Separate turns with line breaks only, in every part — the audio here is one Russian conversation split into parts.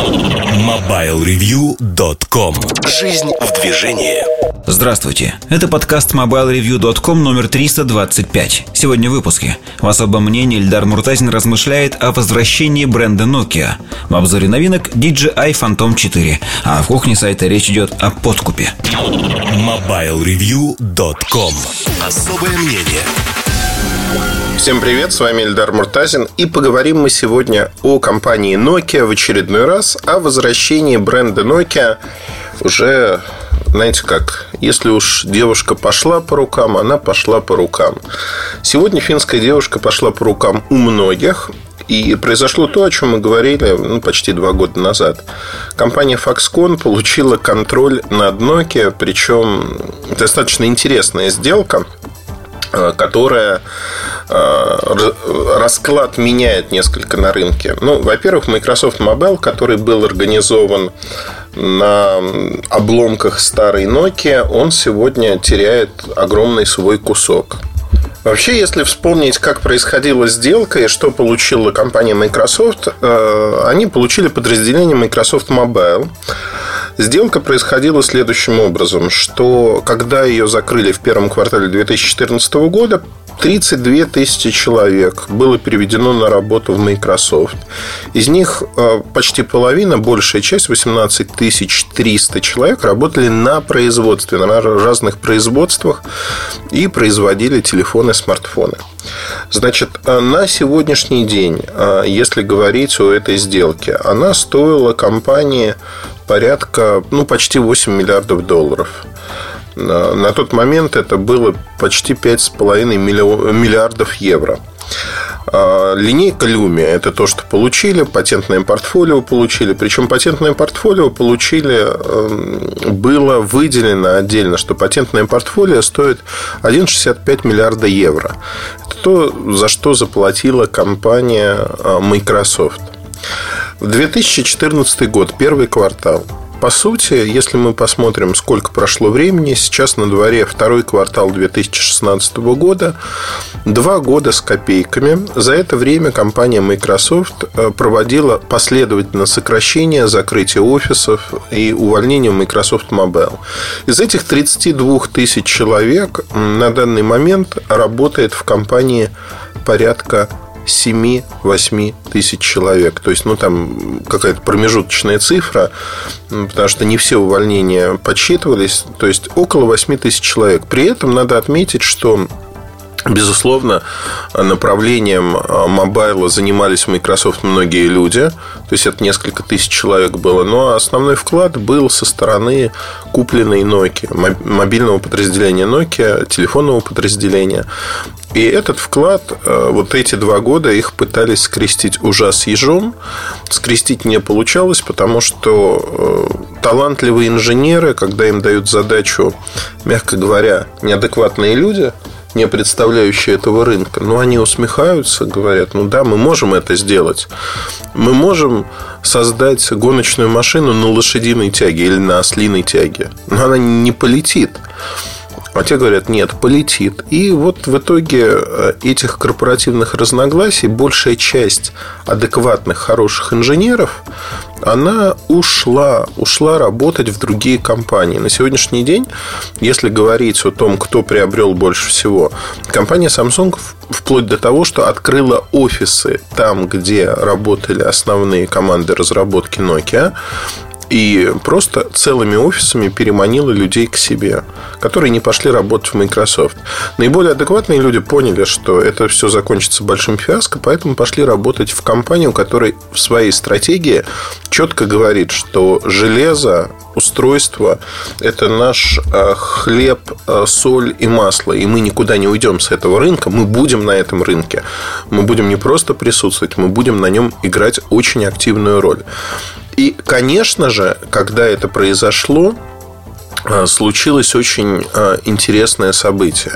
MobileReview.com Жизнь в движении.
Здравствуйте, это подкаст MobileReview.com номер 325 Сегодня в выпуске. В особом мнении Эльдар Муртазин размышляет о возвращении бренда Nokia. В обзоре новинок DJI Phantom 4 А в кухне сайта речь идет о подкупе.
MobileReview.com Особое мнение
Всем привет, с вами Эльдар Муртазин И поговорим мы сегодня о компании Nokia в очередной раз О возвращении бренда Nokia Уже, знаете как, если уж девушка пошла по рукам, она пошла по рукам Сегодня финская девушка пошла по рукам у многих и произошло то, о чем мы говорили ну, почти два года назад. Компания Foxconn получила контроль над Nokia, причем достаточно интересная сделка – которая э, расклад меняет несколько на рынке. Ну, во-первых, Microsoft Mobile, который был организован на обломках старой Nokia, он сегодня теряет огромный свой кусок. Вообще, если вспомнить, как происходила сделка и что получила компания Microsoft, э, они получили подразделение Microsoft Mobile. Сделка происходила следующим образом, что когда ее закрыли в первом квартале 2014 года, 32 тысячи человек было переведено на работу в Microsoft. Из них э, почти половина, большая часть, 18 300 человек, работали на производстве, на разных производствах и производили телефоны, смартфоны. Значит, э, на сегодняшний день, э, если говорить о этой сделке, она стоила компании порядка, ну, почти 8 миллиардов долларов. На тот момент это было почти 5,5 миллиардов евро. А, линейка Люми – это то, что получили, патентное портфолио получили. Причем патентное портфолио получили, эм, было выделено отдельно, что патентное портфолио стоит 1,65 миллиарда евро. Это то, за что заплатила компания э, Microsoft. В 2014 год, первый квартал, по сути, если мы посмотрим, сколько прошло времени, сейчас на дворе второй квартал 2016 года, два года с копейками. За это время компания Microsoft э, проводила последовательно сокращение, закрытие офисов и увольнение Microsoft Mobile. Из этих 32 тысяч человек на данный момент работает в компании порядка 7-8 тысяч человек. То есть, ну, там какая-то промежуточная цифра, потому что не все увольнения подсчитывались. То есть, около 8 тысяч человек. При этом надо отметить, что Безусловно, направлением а, мобайла занимались в Microsoft многие люди. То есть, это несколько тысяч человек было. Но основной вклад был со стороны купленной Nokia, мобильного подразделения Nokia, телефонного подразделения. И этот вклад, а, вот эти два года их пытались скрестить ужас ежом. Скрестить не получалось, потому что а, талантливые инженеры, когда им дают задачу, мягко говоря, неадекватные люди – не представляющие этого рынка, но они усмехаются, говорят, ну да, мы можем это сделать. Мы можем создать гоночную машину на лошадиной тяге или на ослиной тяге, но она не полетит. А те говорят, нет, полетит. И вот в итоге э, этих корпоративных разногласий большая часть адекватных, хороших инженеров, она ушла, ушла работать в другие компании. На сегодняшний день, если говорить о том, кто приобрел больше всего, компания Samsung вплоть до того, что открыла офисы там, где работали основные команды разработки Nokia, и просто целыми офисами переманила людей к себе, которые не пошли работать в Microsoft. Наиболее адекватные люди поняли, что это все закончится большим фиаско, поэтому пошли работать в компанию, которая в своей стратегии четко говорит, что железо, устройство – это наш э, хлеб, э, соль и масло, и мы никуда не уйдем с этого рынка, мы будем на этом рынке. Мы будем не просто присутствовать, мы будем на нем играть очень активную роль. И, конечно же, когда это произошло, э, случилось очень э, интересное событие.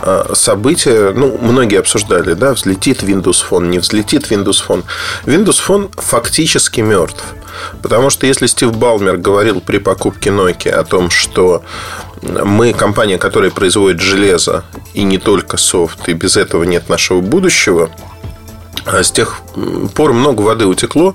Э, событие, ну, многие обсуждали, да, взлетит Windows Phone, не взлетит Windows Phone. Windows Phone фактически мертв. Потому что если Стив Балмер говорил при покупке Nokia о том, что мы компания, которая производит железо и не только софт, и без этого нет нашего будущего, с тех пор много воды утекло.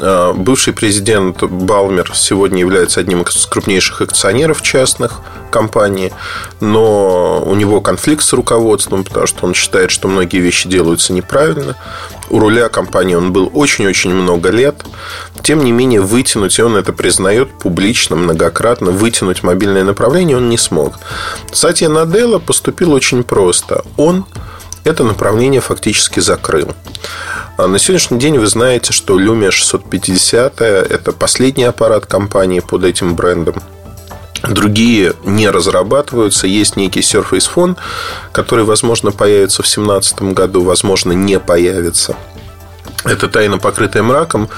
Э, бывший президент Балмер сегодня является одним из крупнейших акционеров частных компаний, но у него конфликт с руководством, потому что он считает, что многие вещи делаются неправильно. У руля компании он был очень-очень много лет. Тем не менее, вытянуть, и он это признает публично, многократно, вытянуть мобильное направление он не смог. Сатья Наделла поступил очень просто. Он это направление фактически закрыл. А на сегодняшний день вы знаете, что Lumia 650 – это последний аппарат компании под этим брендом. Другие не разрабатываются. Есть некий Surface Phone, который, возможно, появится в 2017 году, возможно, не появится. Это тайна, покрытая мраком.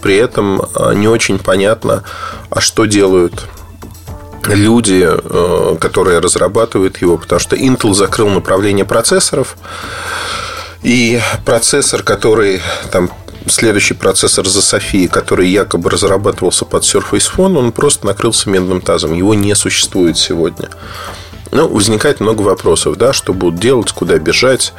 При этом а, не очень понятно, а что делают люди, э, которые разрабатывают его, потому что Intel закрыл направление процессоров, и процессор, который там следующий процессор за Софии, который якобы разрабатывался под Surface Phone, он просто накрылся медным тазом. Его не существует сегодня. Ну, возникает много вопросов, да, что будут делать, куда бежать.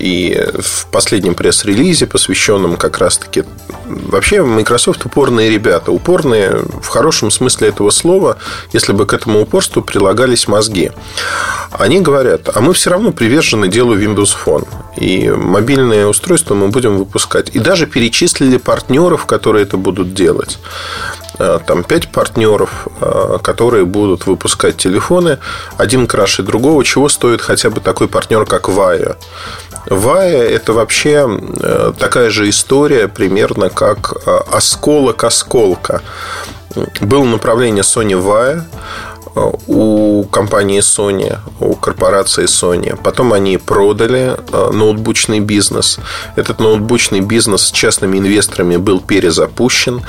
И в последнем пресс-релизе, посвященном как раз-таки... Вообще, Microsoft упорные ребята. Упорные в хорошем смысле этого слова, если бы к этому упорству прилагались мозги. Они говорят, а мы все равно привержены делу Windows Phone. И мобильные устройства мы будем выпускать. И даже перечислили партнеров, которые это будут делать. Э, там пять партнеров, э, которые будут выпускать телефоны, один краше другого, чего стоит хотя бы такой партнер, как Vaya. Vaya – это вообще э, такая же история, примерно как осколок-осколка. Было направление Sony Vaia, у компании Sony, у корпорации Sony. Потом они продали э, ноутбучный бизнес. Этот ноутбучный бизнес с частными инвесторами был перезапущен.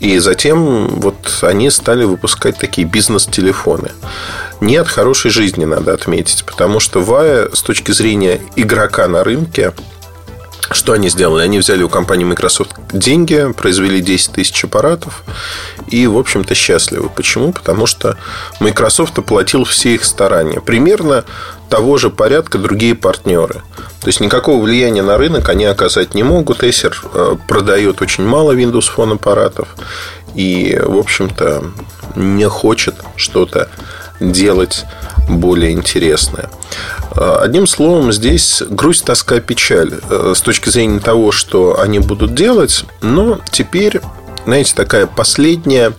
И затем вот они стали выпускать такие бизнес-телефоны. Не от хорошей жизни, надо отметить. Потому что Vaya с точки зрения игрока на рынке что они сделали? Они взяли у компании Microsoft деньги, произвели 10 тысяч аппаратов и, в общем-то, счастливы. Почему? Потому что Microsoft оплатил все их старания. Примерно того же порядка другие партнеры. То есть никакого влияния на рынок они оказать не могут. Acer э, продает очень мало Windows Phone аппаратов и, в общем-то, не хочет что-то делать более интересное. Э, одним словом, здесь грусть, тоска, печаль э, с точки зрения того, что они будут делать. Но теперь, знаете, такая последняя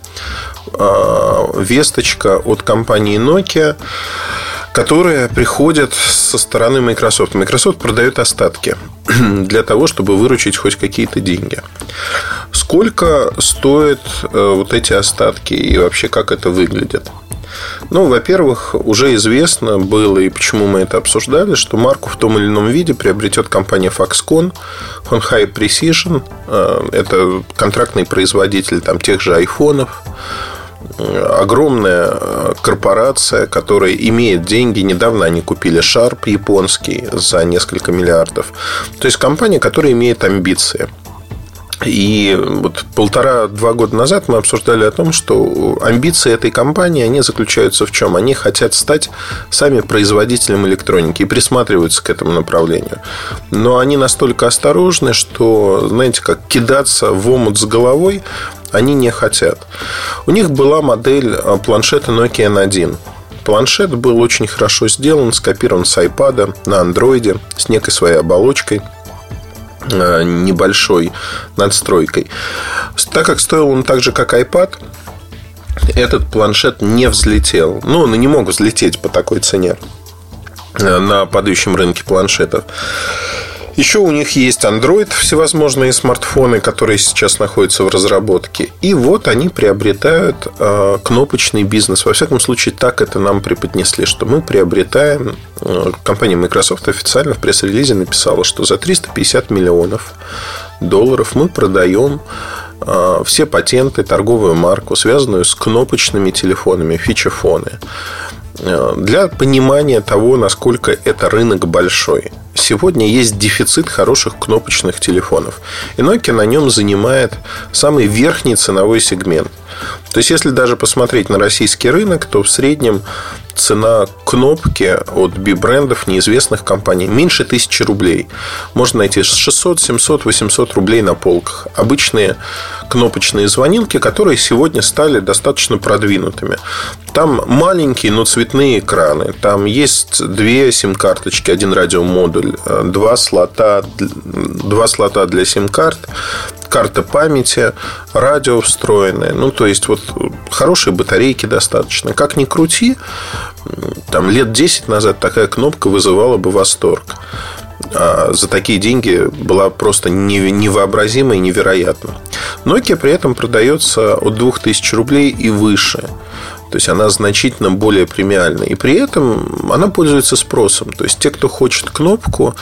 э, весточка от компании Nokia, которая приходит со стороны Microsoft. Microsoft продает остатки для того, чтобы выручить хоть какие-то деньги. Сколько стоят вот эти остатки и вообще как это выглядит? Ну, во-первых, уже известно было, и почему мы это обсуждали, что марку в том или ином виде приобретет компания Foxconn, Honhai Precision. Э, это контрактный производитель там, тех же айфонов огромная э, корпорация, которая имеет деньги. Недавно они купили Sharp японский за несколько миллиардов. То есть компания, которая имеет амбиции. И вот полтора-два года назад мы обсуждали о том, что амбиции этой компании, они заключаются в чем? Они хотят стать сами производителем электроники и присматриваются к этому направлению. Но они настолько осторожны, что, знаете, как кидаться в омут с головой они не хотят. У них была модель а, планшета Nokia N1. Планшет был очень хорошо сделан, скопирован с iPad на андроиде с некой своей оболочкой – небольшой надстройкой. Так как стоил он так же, как iPad, этот планшет не взлетел. Ну, он и не мог взлететь по такой цене э, на падающем рынке планшетов. Еще у них есть Android, всевозможные смартфоны, которые сейчас находятся в разработке. И вот они приобретают э, кнопочный бизнес. Во всяком случае, так это нам преподнесли, что мы приобретаем... Э, компания Microsoft официально в пресс-релизе написала, что за 350 миллионов долларов мы продаем э, все патенты, торговую марку, связанную с кнопочными телефонами, фичефоны. Э, для понимания того, насколько это рынок большой. Сегодня есть дефицит хороших кнопочных телефонов. И Nokia на нем занимает самый верхний ценовой сегмент. То есть, если даже посмотреть на российский рынок, то в среднем цена кнопки от би-брендов неизвестных компаний меньше тысячи рублей. Можно найти 600, 700, 800 рублей на полках. Обычные кнопочные звонилки, которые сегодня стали достаточно продвинутыми. Там маленькие, но цветные экраны. Там есть две сим-карточки, один радиомодуль, э, два слота, два слота для сим-карт, карта памяти, радио встроенное. Ну, то есть, вот хорошие батарейки достаточно. Как ни крути, там лет 10 назад такая кнопка вызывала бы восторг. А за такие деньги была просто невообразима и невероятна. Nokia при этом продается от 2000 рублей и выше. То есть она значительно более премиальна. И при этом она пользуется спросом. То есть те, кто хочет кнопку,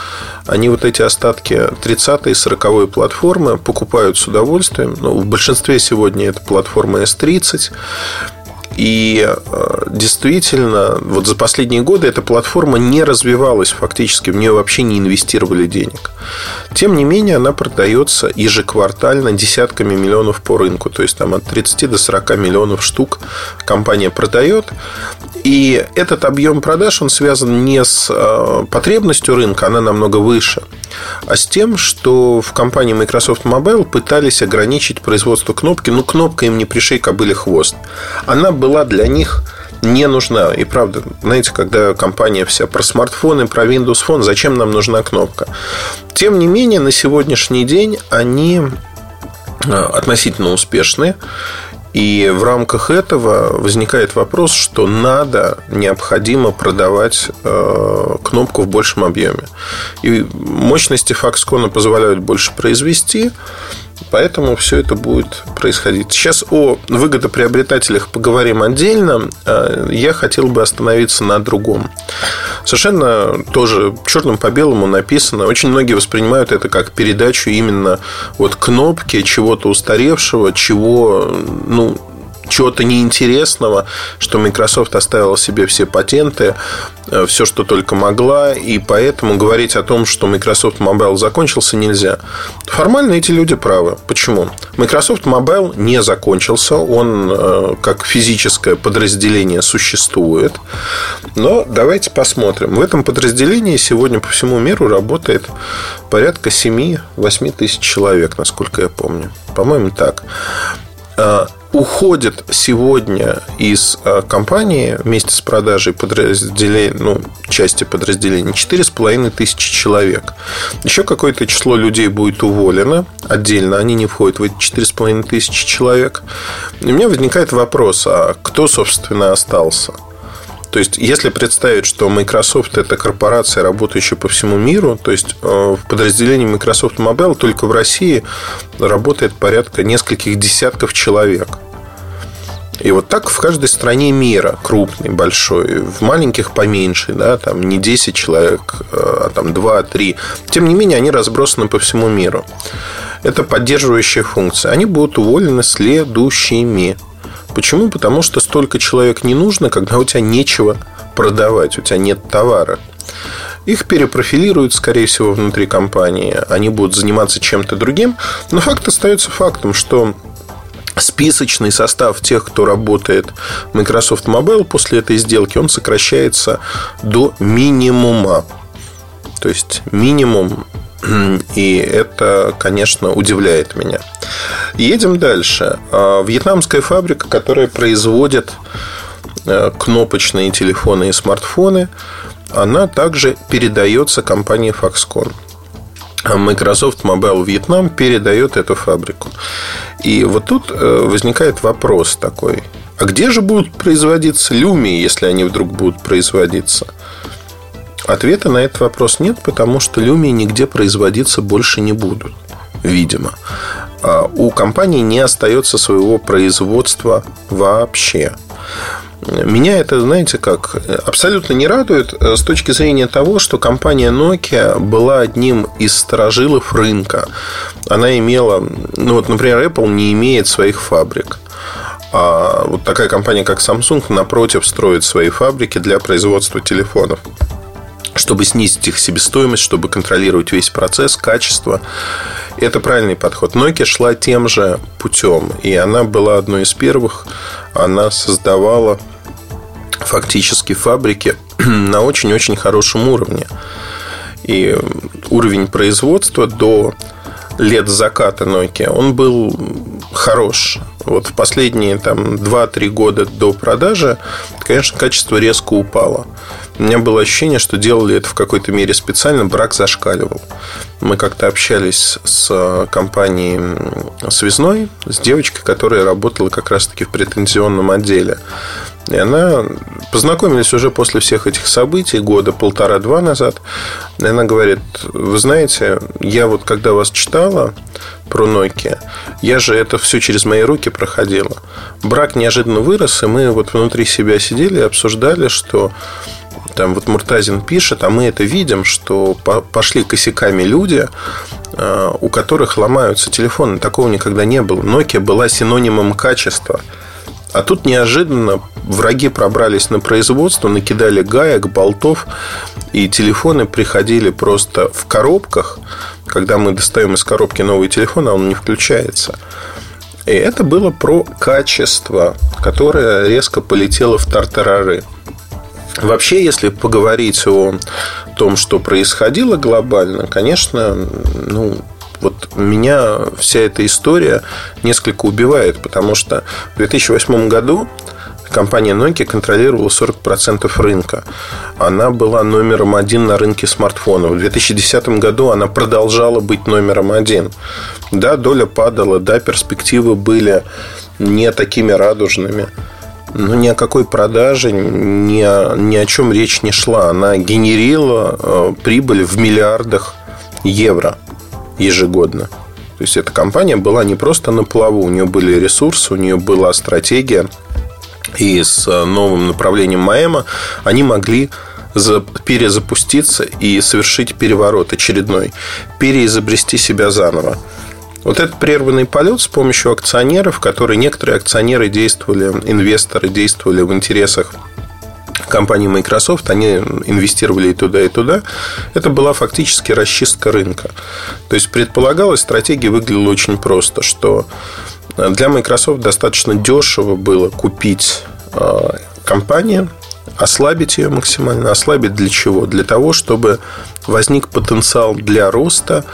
они вот эти остатки 30 и 40 платформы покупают с удовольствием. Ну, в большинстве сегодня это платформа S30. И э, действительно, вот за последние годы эта платформа не развивалась фактически, в нее вообще не инвестировали денег. Тем не менее, она продается ежеквартально десятками миллионов по рынку. То есть там от 30 до 40 миллионов штук компания продает. И этот объем продаж, он связан не с э, потребностью рынка, она намного выше, а с тем, что в компании Microsoft Mobile пытались ограничить производство кнопки. Ну, кнопка им не пришей кобыле хвост. Она была для них не нужна. И правда, знаете, когда компания вся про смартфоны, про Windows Phone, зачем нам нужна кнопка? Тем не менее, на сегодняшний день они э, относительно успешны. И в рамках этого возникает вопрос, что надо, необходимо продавать э, кнопку в большем объеме. И мощности Foxconn позволяют больше произвести, Поэтому все это будет происходить. Сейчас о выгодоприобретателях поговорим отдельно. А я хотел бы остановиться на другом. Совершенно тоже черным по белому написано. Очень многие воспринимают это как передачу именно вот кнопки чего-то устаревшего, чего, ну, чего-то неинтересного, что Microsoft оставила себе все патенты, э, все, что только могла, и поэтому говорить о том, что Microsoft Mobile закончился, нельзя. Формально эти люди правы. Почему? Microsoft Mobile не закончился, он э, как физическое подразделение существует, но давайте посмотрим. В этом подразделении сегодня по всему миру работает порядка 7-8 тысяч человек, насколько я помню. По-моему, так э, уходит сегодня из э, компании вместе с продажей подразделений, ну, части подразделений 4,5 тысячи человек. Еще какое-то число людей будет уволено отдельно, они не входят в эти 4,5 тысячи человек. И у меня возникает вопрос, а кто, собственно, остался? То есть, если представить, что Microsoft это корпорация, работающая по всему миру, то есть э, в подразделении Microsoft Mobile только в России работает порядка нескольких десятков человек. И вот так в каждой стране мира, крупный, большой, в маленьких поменьше, да, там не 10 человек, э, а там 2-3. Тем не менее, они разбросаны по всему миру. Это поддерживающая функция. Они будут уволены следующими. Почему? Потому что столько человек не нужно, когда у тебя нечего продавать, у тебя нет товара. Их перепрофилируют, скорее всего, внутри компании. Они будут заниматься чем-то другим. Но факт остается фактом, что списочный состав тех, кто работает в Microsoft Mobile после этой сделки, он сокращается до минимума. То есть минимум и это, конечно, удивляет меня. Едем дальше. А, вьетнамская фабрика, которая производит э, кнопочные телефоны и смартфоны, она также передается компании Foxconn. А Microsoft Mobile Vietnam передает эту фабрику. И вот тут э, возникает вопрос такой. А где же будут производиться люмии, если они вдруг будут производиться? Ответа на этот вопрос нет, потому что люмии нигде производиться больше не будут, видимо. А у компании не остается своего производства вообще. Меня это, знаете, как абсолютно не радует э, с точки зрения того, что компания Nokia была одним из сторожилов рынка. Она имела, ну вот, например, Apple не имеет своих фабрик. А вот такая компания, как Samsung, напротив, строит свои фабрики для производства телефонов чтобы снизить их себестоимость, чтобы контролировать весь процесс, качество. Это правильный подход. Nokia шла тем же путем, и она была одной из первых. Она создавала фактически фабрики на очень-очень хорошем уровне. И уровень производства до лет заката Nokia, он был хорош. Вот в последние там, 2-3 года до продажи, конечно, качество резко упало. У меня было ощущение, что делали это в какой-то мере специально, брак зашкаливал. Мы как-то общались с компанией связной, с девочкой, которая работала как раз-таки в претензионном отделе. И она познакомились уже после всех этих событий, года полтора-два назад. И она говорит, вы знаете, я вот когда вас читала про Nokia, я же это все через мои руки проходила. Брак неожиданно вырос, и мы вот внутри себя сидели и обсуждали, что там вот Муртазин пишет, а мы это видим, что пошли косяками люди, а, у которых ломаются телефоны. Такого никогда не было. Nokia была синонимом качества. А тут неожиданно враги пробрались на производство, накидали гаек, болтов, и телефоны приходили просто в коробках. Когда мы достаем из коробки новый телефон, а он не включается. И это было про качество, которое резко полетело в тартарары. Вообще, если поговорить о том, что происходило глобально, конечно, ну, вот меня вся эта история несколько убивает, потому что в 2008 году компания Nokia контролировала 40% рынка. Она была номером один на рынке смартфонов. В 2010 году она продолжала быть номером один. Да, доля падала, да, перспективы были не такими радужными. Но ни о какой продаже, ни о, ни о чем речь не шла. Она генерила э, прибыль в миллиардах евро ежегодно. То есть эта компания была не просто на плаву, у нее были ресурсы, у нее была стратегия. И с э, новым направлением Маэма они могли перезапуститься и совершить переворот очередной, переизобрести себя заново. Вот этот прерванный полет с помощью акционеров, которые некоторые акционеры действовали, инвесторы действовали в интересах компании Microsoft, они инвестировали и туда, и туда. Это была фактически расчистка рынка. То есть предполагалось, стратегия выглядела очень просто, что для Microsoft достаточно дешево было купить э, компанию, ослабить ее максимально. Ослабить для чего? Для того, чтобы возник потенциал для роста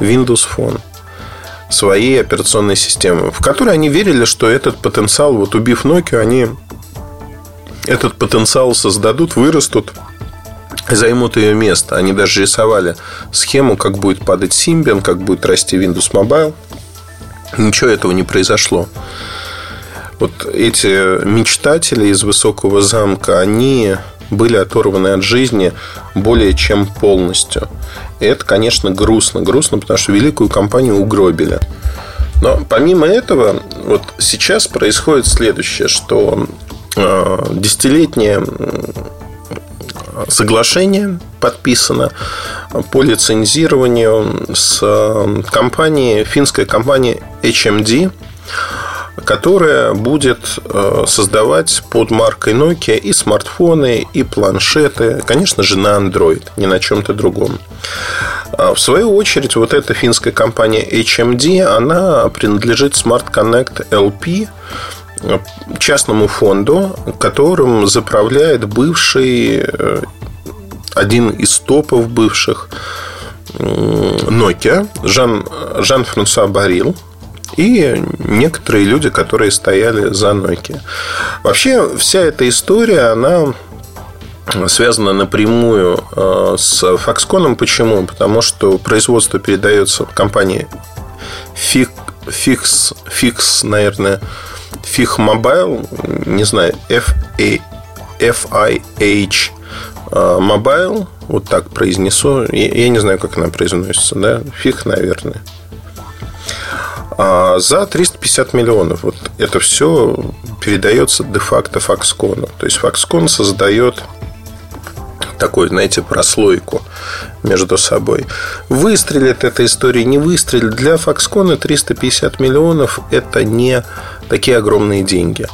Windows Phone своей операционной системы, в которой они верили, что этот потенциал, вот убив Nokia, они этот потенциал создадут, вырастут, займут ее место. Они даже рисовали схему, как будет падать Symbian, как будет расти Windows Mobile. Ничего этого не произошло. Вот эти мечтатели из высокого замка, они были оторваны от жизни более чем полностью. Это, конечно, грустно. Грустно, потому что великую компанию угробили. Но помимо этого, вот сейчас происходит следующее, что э, десятилетнее соглашение подписано по лицензированию с э, компанией, финской компанией HMD которая будет э, создавать под маркой Nokia и смартфоны, и планшеты, конечно же, на Android, не на чем-то другом. А в свою очередь, вот эта финская компания HMD, она принадлежит Smart Connect LP, частному фонду, которым заправляет бывший э, один из топов бывших Nokia, Жан, Жан-Франсуа Барил – и некоторые люди, которые стояли за Nokia. Вообще, вся эта история, она связана напрямую э, с Foxconn. Почему? Потому что производство передается компании Fix, Fix, Fix наверное, Fix Mobile, не знаю, F-A, F-I-H э, Mobile, вот так произнесу. Я, я не знаю, как она произносится, да? Фиг, наверное. А за 350 миллионов вот это все передается де-факто Foxconn. То есть Foxconn создает такой, знаете, прослойку между собой. Выстрелит эта история, не выстрелит. Для Foxconn 350 миллионов – это не такие огромные деньги.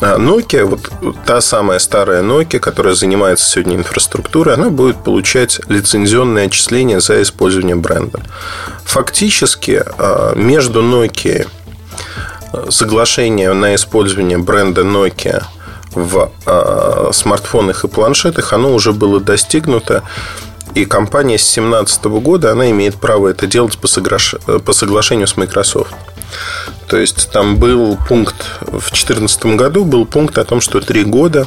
А Nokia, вот та самая старая Nokia, которая занимается сегодня инфраструктурой, она будет получать лицензионные отчисления за использование бренда. Фактически а, между Nokia а, соглашение на использование бренда Nokia в э, смартфонах и планшетах, оно уже было достигнуто. И компания с 2017 года, она имеет право это делать по соглашению с Microsoft. То есть там был пункт в 2014 году, был пункт о том, что три года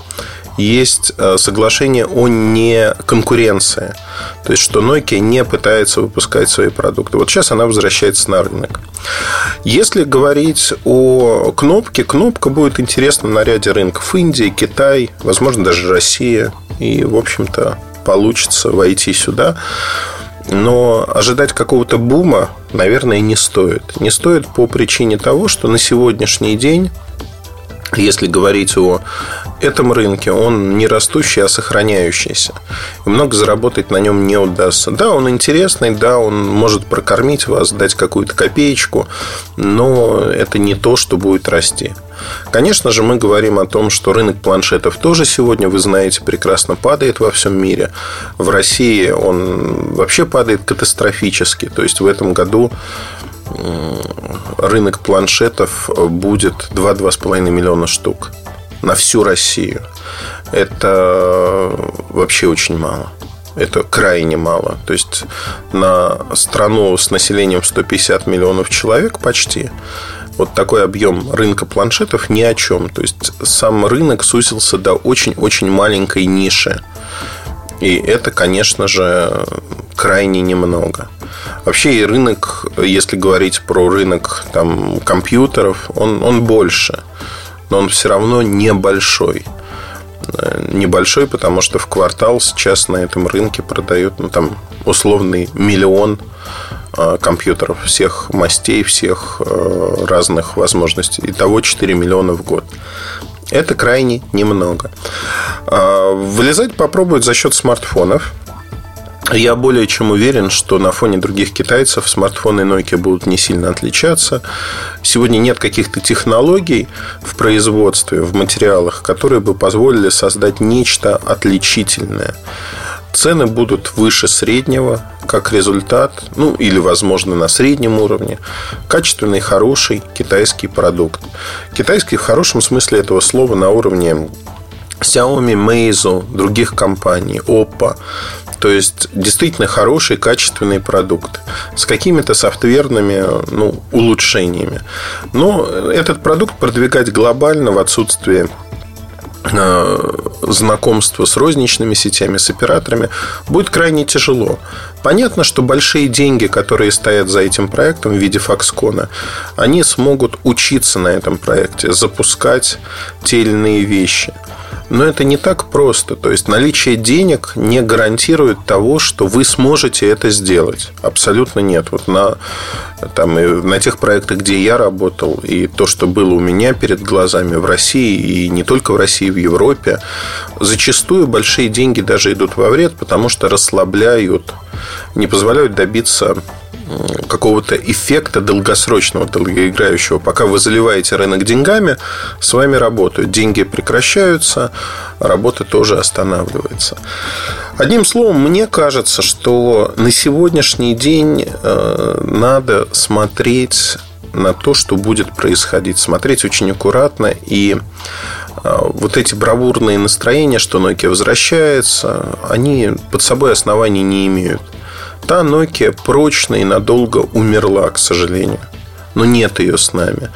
есть э, соглашение о неконкуренции. То есть, что Nokia не пытается выпускать свои продукты. Вот сейчас она возвращается на рынок. Если говорить о кнопке, кнопка будет интересна на ряде рынков. Индия, Китай, возможно, даже Россия. И, в общем-то, получится войти сюда. Но ожидать какого-то бума, наверное, не стоит. Не стоит по причине того, что на сегодняшний день если говорить о этом рынке, он не растущий, а сохраняющийся. И много заработать на нем не удастся. Да, он интересный, да, он может прокормить вас, дать какую-то копеечку, но это не то, что будет расти. Конечно же, мы говорим о том, что рынок планшетов тоже сегодня, вы знаете, прекрасно падает во всем мире. В России он вообще падает катастрофически. То есть в этом году рынок планшетов будет 2-2,5 миллиона штук на всю Россию. Это вообще очень мало. Это крайне мало. То есть на страну с населением 150 миллионов человек почти вот такой объем рынка планшетов ни о чем. То есть сам рынок сузился до очень-очень маленькой ниши. И это, конечно же, крайне немного. Вообще и рынок, если говорить про рынок там, компьютеров, он, он больше. Но он все равно небольшой. Небольшой, потому что в квартал сейчас на этом рынке продают ну, там, условный миллион компьютеров всех мастей, всех а, разных возможностей. Итого 4 миллиона в год. Это крайне немного. А, вылезать попробуют за счет смартфонов. Я более чем уверен, что на фоне других китайцев смартфоны Nokia будут не сильно отличаться. Сегодня нет каких-то технологий в производстве, в материалах, которые бы позволили создать нечто отличительное. Цены будут выше среднего, как результат, ну или, возможно, на среднем уровне, качественный, хороший китайский продукт. Китайский в хорошем смысле этого слова на уровне Xiaomi, Meizu, других компаний, Oppo. То есть действительно хороший, качественный продукт с какими-то софтверными ну, улучшениями. Но этот продукт продвигать глобально в отсутствии э, знакомства с розничными сетями, с операторами будет крайне тяжело. Понятно, что большие деньги, которые стоят за этим проектом в виде Foxconn, они смогут учиться на этом проекте, запускать те или иные вещи – но это не так просто. То есть наличие денег не гарантирует того, что вы сможете это сделать. Абсолютно нет. Вот на, там, на тех проектах, где я работал, и то, что было у меня перед глазами в России, и не только в России, в Европе, зачастую большие деньги даже идут во вред, потому что расслабляют, не позволяют добиться какого-то эффекта долгосрочного, долгоиграющего. Пока вы заливаете рынок деньгами, с вами работают. Деньги прекращаются, работа тоже останавливается. Одним словом, мне кажется, что на сегодняшний день э, надо смотреть на то, что будет происходить. Смотреть очень аккуратно и э, вот эти бравурные настроения, что Nokia возвращается, они под собой оснований не имеют. Та Nokia прочно и надолго умерла, к сожалению. Но нет ее с нами.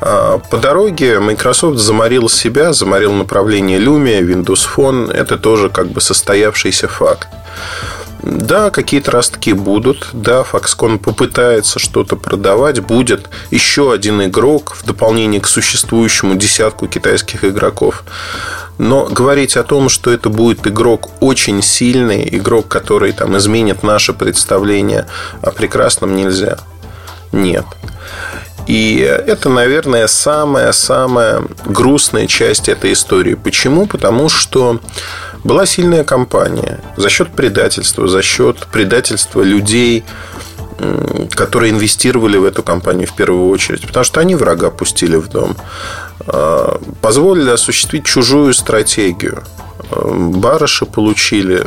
А, по дороге Microsoft заморил себя, заморил направление Lumia, Windows Phone. Это тоже как бы состоявшийся факт. Да, какие-то ростки будут. Да, Foxconn попытается что-то продавать. Будет еще один игрок в дополнение к существующему десятку китайских игроков. Но говорить о том, что это будет игрок очень сильный, игрок, который там изменит наше представление о прекрасном, нельзя. Нет. И это, наверное, самая-самая грустная часть этой истории. Почему? Потому что была сильная компания за счет предательства, за счет предательства людей, которые инвестировали в эту компанию в первую очередь, потому что они врага пустили в дом, позволили осуществить чужую стратегию. А, барыши получили,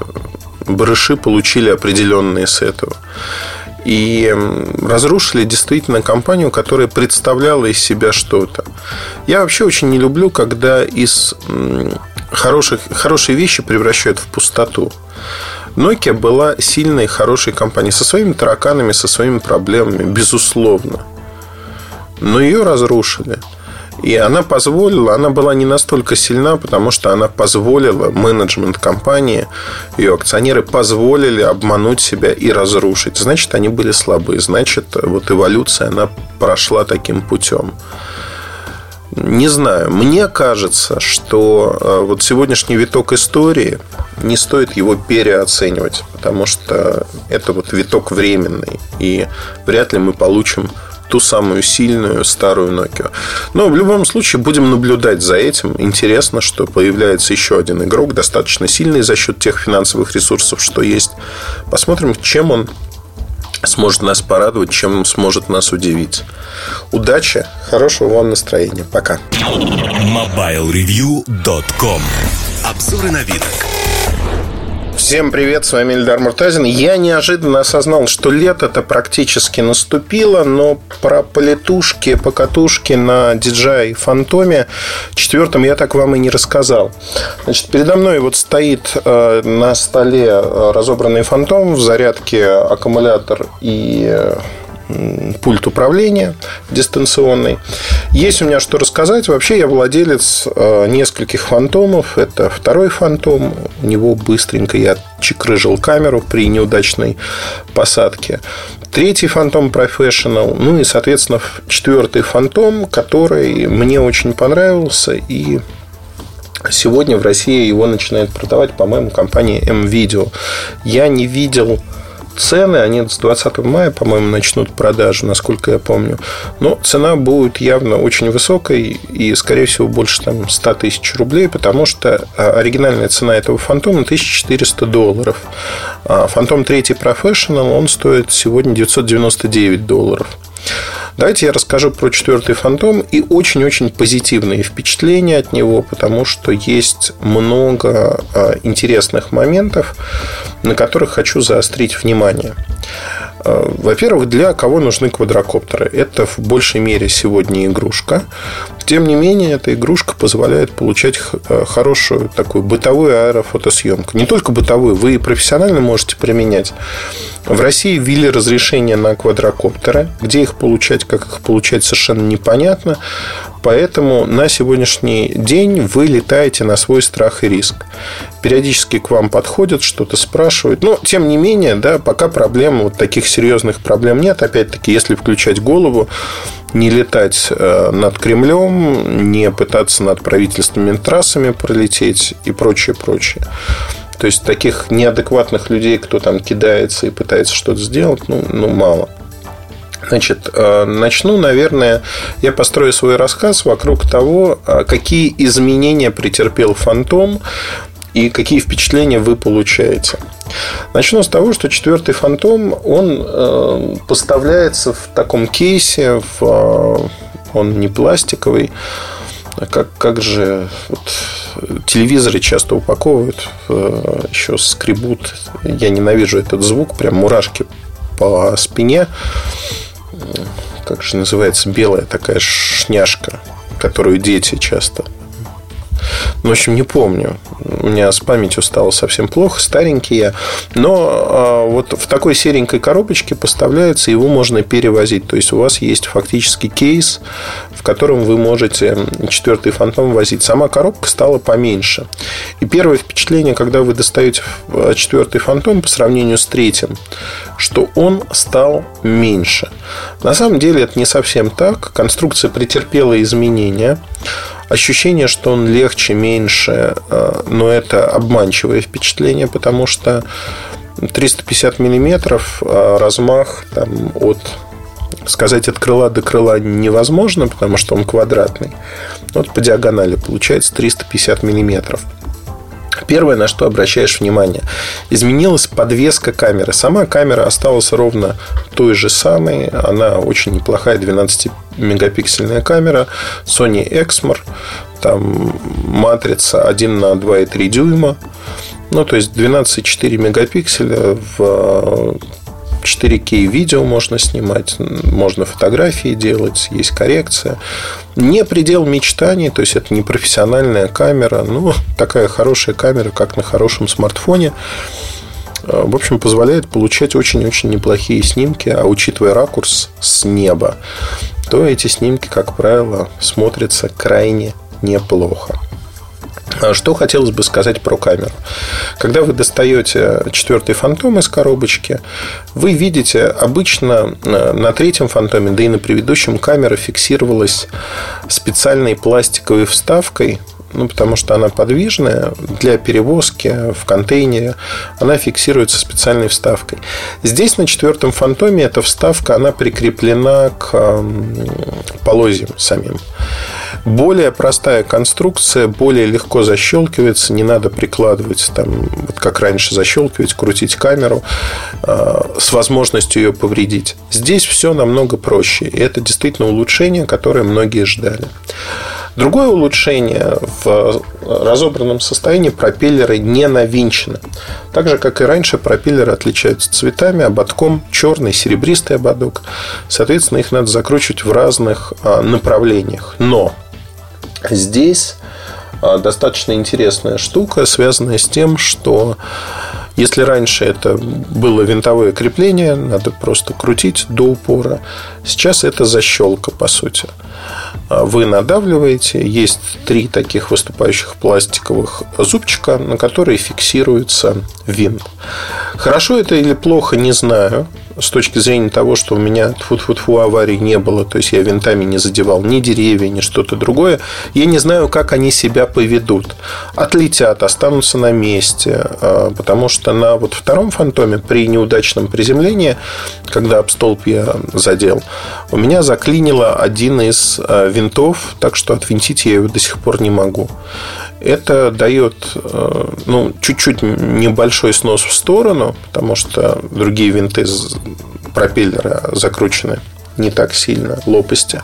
барыши получили определенные с этого. и разрушили действительно компанию, которая представляла из себя что-то. Я вообще очень не люблю, когда из хороших, хорошие вещи превращают в пустоту. Nokia была сильной, хорошей компанией со своими тараканами, со своими проблемами, безусловно. Но ее разрушили. И она позволила, она была не настолько сильна, потому что она позволила, менеджмент компании, ее акционеры позволили обмануть себя и разрушить. Значит, они были слабые. Значит, вот эволюция, она прошла таким путем. Не знаю. Мне кажется, что э, вот сегодняшний виток истории не стоит его переоценивать, потому что это вот виток временный, и вряд ли мы получим ту самую сильную старую Nokia. Но в любом случае будем наблюдать за этим. Интересно, что появляется еще один игрок, достаточно сильный за счет тех финансовых ресурсов, что есть. Посмотрим, чем он сможет нас порадовать, чем сможет нас удивить. Удачи, хорошего вам настроения. Пока.
MobileReview.com Обзоры вид.
Всем привет, с вами Эльдар Муртазин. Я неожиданно осознал, что лето-то практически наступило, но про полетушки, покатушки на DJI Фантоме четвертом я так вам и не рассказал. Значит, передо мной вот стоит э, на столе э, разобранный Фантом, в зарядке аккумулятор и э, пульт управления дистанционный. Есть у меня что рассказать. Вообще я владелец э, нескольких фантомов. Это второй фантом. У него быстренько я чекрыжил камеру при неудачной посадке. Третий фантом Professional. Ну и, соответственно, четвертый фантом, который мне очень понравился. И Сегодня в России его начинает продавать, по-моему, компания M-Video. Я не видел цены, они с 20 мая, по-моему, начнут продажу, насколько я помню. Но цена будет явно очень высокой и, скорее всего, больше там, 100 тысяч рублей, потому что а, оригинальная цена этого фантома 1400 долларов. А фантом 3 Professional, он стоит сегодня 999 долларов. Давайте я расскажу про четвертый фантом и очень-очень позитивные впечатления от него, потому что есть много а, интересных моментов, на которых хочу заострить внимание. А, во-первых, для кого нужны квадрокоптеры? Это в большей мере сегодня игрушка. Тем не менее, эта игрушка позволяет получать а, хорошую такую бытовую аэрофотосъемку. Не только бытовую, вы и профессионально можете применять. В России ввели разрешение на квадрокоптеры. Где их получать, как их получать, совершенно непонятно. Поэтому на сегодняшний день вы летаете на свой страх и риск. Периодически к вам подходят, что-то спрашивают. Но, тем не менее, да, пока проблем, вот таких серьезных проблем нет. Опять-таки, если включать голову, не летать э, над Кремлем, не пытаться над правительственными трассами пролететь и прочее, прочее. То есть таких неадекватных людей, кто там кидается и пытается что-то сделать, ну, ну мало. Значит, э, начну, наверное, я построю свой рассказ вокруг того, э, какие изменения претерпел Фантом и какие впечатления вы получаете. Начну с того, что четвертый фантом, он э, поставляется в таком кейсе, в, он не пластиковый, а как, как же вот, телевизоры часто упаковывают, еще скребут. Я ненавижу этот звук, прям мурашки по спине как же называется, белая такая шняшка, которую дети часто ну, в общем, не помню. У меня с памятью стало совсем плохо, старенький я. Но а, вот в такой серенькой коробочке поставляется, его можно перевозить. То есть у вас есть фактически кейс, в котором вы можете четвертый фантом возить. Сама коробка стала поменьше. И первое впечатление, когда вы достаете четвертый фантом по сравнению с третьим, что он стал меньше. На самом деле это не совсем так. Конструкция претерпела изменения. Ощущение, что он легче, меньше, э, но это обманчивое впечатление, потому что 350 миллиметров э, размах там, от сказать от крыла до крыла невозможно, потому что он квадратный. Вот по диагонали получается 350 миллиметров. Первое, на что обращаешь внимание, изменилась подвеска камеры. Сама камера осталась ровно той же самой. Она очень неплохая 12-мегапиксельная камера Sony Exmor. Там матрица 1 на 2,3 дюйма. Ну, то есть 12,4 мегапикселя в 4К видео можно снимать, можно фотографии делать, есть коррекция. Не предел мечтаний, то есть это не профессиональная камера, но такая хорошая камера, как на хорошем смартфоне. Э, в общем, позволяет получать очень-очень неплохие снимки, а учитывая ракурс с неба, то эти снимки, как правило, смотрятся крайне неплохо. А что хотелось бы сказать про камеру. Когда вы достаете четвертый фантом из коробочки, вы видите, обычно э, на третьем фантоме, да и на предыдущем камера фиксировалась специальной пластиковой вставкой, ну, потому что она подвижная для перевозки в контейнере. Она фиксируется специальной вставкой. Здесь на четвертом фантоме эта вставка, она прикреплена к полозьям самим. Более простая конструкция, более легко защелкивается, не надо прикладывать, там, вот как раньше защелкивать, крутить камеру э, с возможностью ее повредить. Здесь все намного проще. И это действительно улучшение, которое многие ждали. Другое улучшение в разобранном состоянии пропеллеры не навинчены. Так же, как и раньше, пропеллеры отличаются цветами, ободком, черный, серебристый ободок. Соответственно, их надо закручивать в разных а, направлениях. Но здесь а, достаточно интересная штука, связанная с тем, что если раньше это было винтовое крепление, надо просто крутить до упора, сейчас это защелка, по сути. А вы надавливаете, есть три таких выступающих пластиковых зубчика, на которые фиксируется винт. Хорошо это или плохо, не знаю с точки зрения того, что у меня тфу-тфу-тфу аварий не было, то есть я винтами не задевал ни деревья, ни что-то другое, я не знаю, как они себя поведут. Отлетят, останутся на месте, а, потому что на вот втором фантоме при неудачном приземлении, когда об столб я задел, у меня заклинило один из а, винтов, так что отвинтить я его до сих пор не могу. Это дает а, ну, чуть-чуть небольшой снос в сторону, потому что другие винты пропеллера закручены не так сильно, лопасти.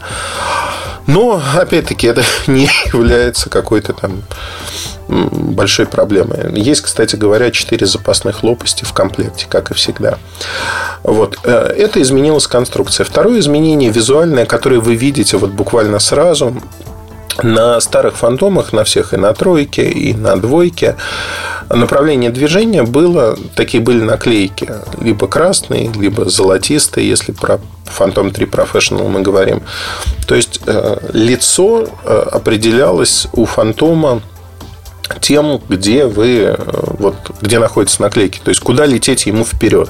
Но, опять-таки, это не является какой-то там большой проблемой. Есть, кстати говоря, 4 запасных лопасти в комплекте, как и всегда. Вот. Э, это изменилась конструкция. Второе изменение визуальное, которое вы видите вот буквально сразу, на старых фантомах, на всех и на тройке, и на двойке, направление движения было, такие были наклейки, либо красные, либо золотистые, если про Phantom 3 Professional мы говорим. То есть э, лицо э, определялось у фантома тем, где вы, э, вот, где находятся наклейки, то есть куда лететь ему вперед.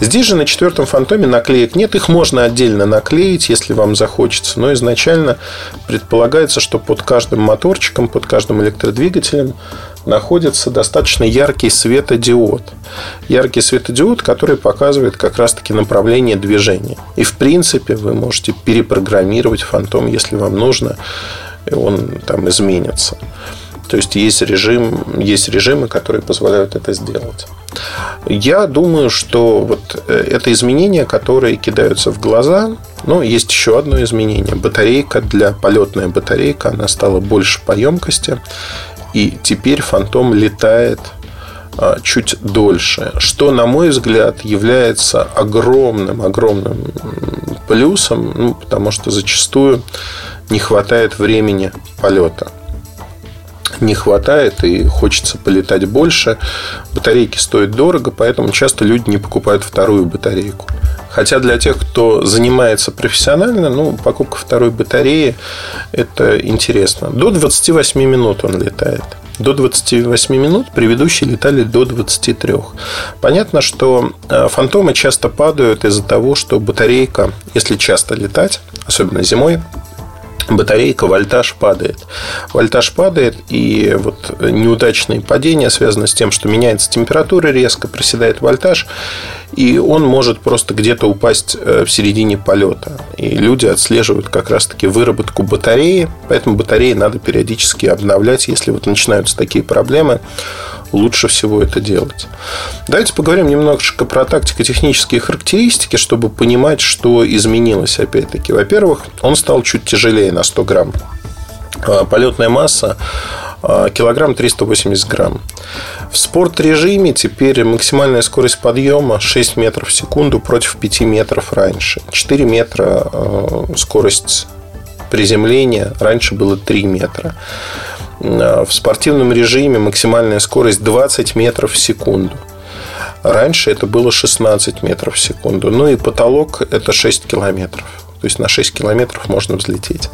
Здесь же на четвертом фантоме наклеек нет, их можно отдельно наклеить, если вам захочется, но изначально предполагается, что под каждым моторчиком, под каждым электродвигателем находится достаточно яркий светодиод. Яркий светодиод, который показывает как раз-таки направление движения. И в принципе вы можете перепрограммировать фантом, если вам нужно, и он там изменится. То есть есть режим, есть режимы, которые позволяют это сделать. Я думаю, что вот э, это изменения, которые кидаются в глаза. Но есть еще одно изменение. Батарейка для полетная батарейка, она стала больше по емкости. И теперь фантом летает а, чуть дольше, что, на мой взгляд, является огромным, огромным плюсом, ну, потому что зачастую не хватает времени полета не хватает и хочется полетать больше. Батарейки стоят дорого, поэтому часто люди не покупают вторую батарейку. Хотя для тех, кто занимается профессионально, ну, покупка второй батареи – это интересно. До 28 минут он летает. До 28 минут предыдущие летали до 23. Понятно, что э, фантомы часто падают из-за того, что батарейка, если часто летать, особенно зимой, батарейка, вольтаж падает. Вольтаж падает, и вот неудачные падения связаны с тем, что меняется температура резко, проседает вольтаж, и он может просто где-то упасть э, в середине полета. И люди отслеживают как раз-таки выработку батареи, поэтому батареи надо периодически обновлять, если вот начинаются такие проблемы лучше всего это делать. Давайте поговорим немножечко про тактико-технические характеристики, чтобы понимать, что изменилось опять-таки. Во-первых, он стал чуть тяжелее на 100 грамм. А, полетная масса а, килограмм 380 грамм. В спорт-режиме теперь максимальная скорость подъема 6 метров в секунду против 5 метров раньше. 4 метра а, скорость приземления, раньше было 3 метра. В спортивном режиме максимальная скорость 20 метров в секунду. Раньше это было 16 метров в секунду. Ну и потолок это 6 километров. То есть на 6 километров можно взлететь.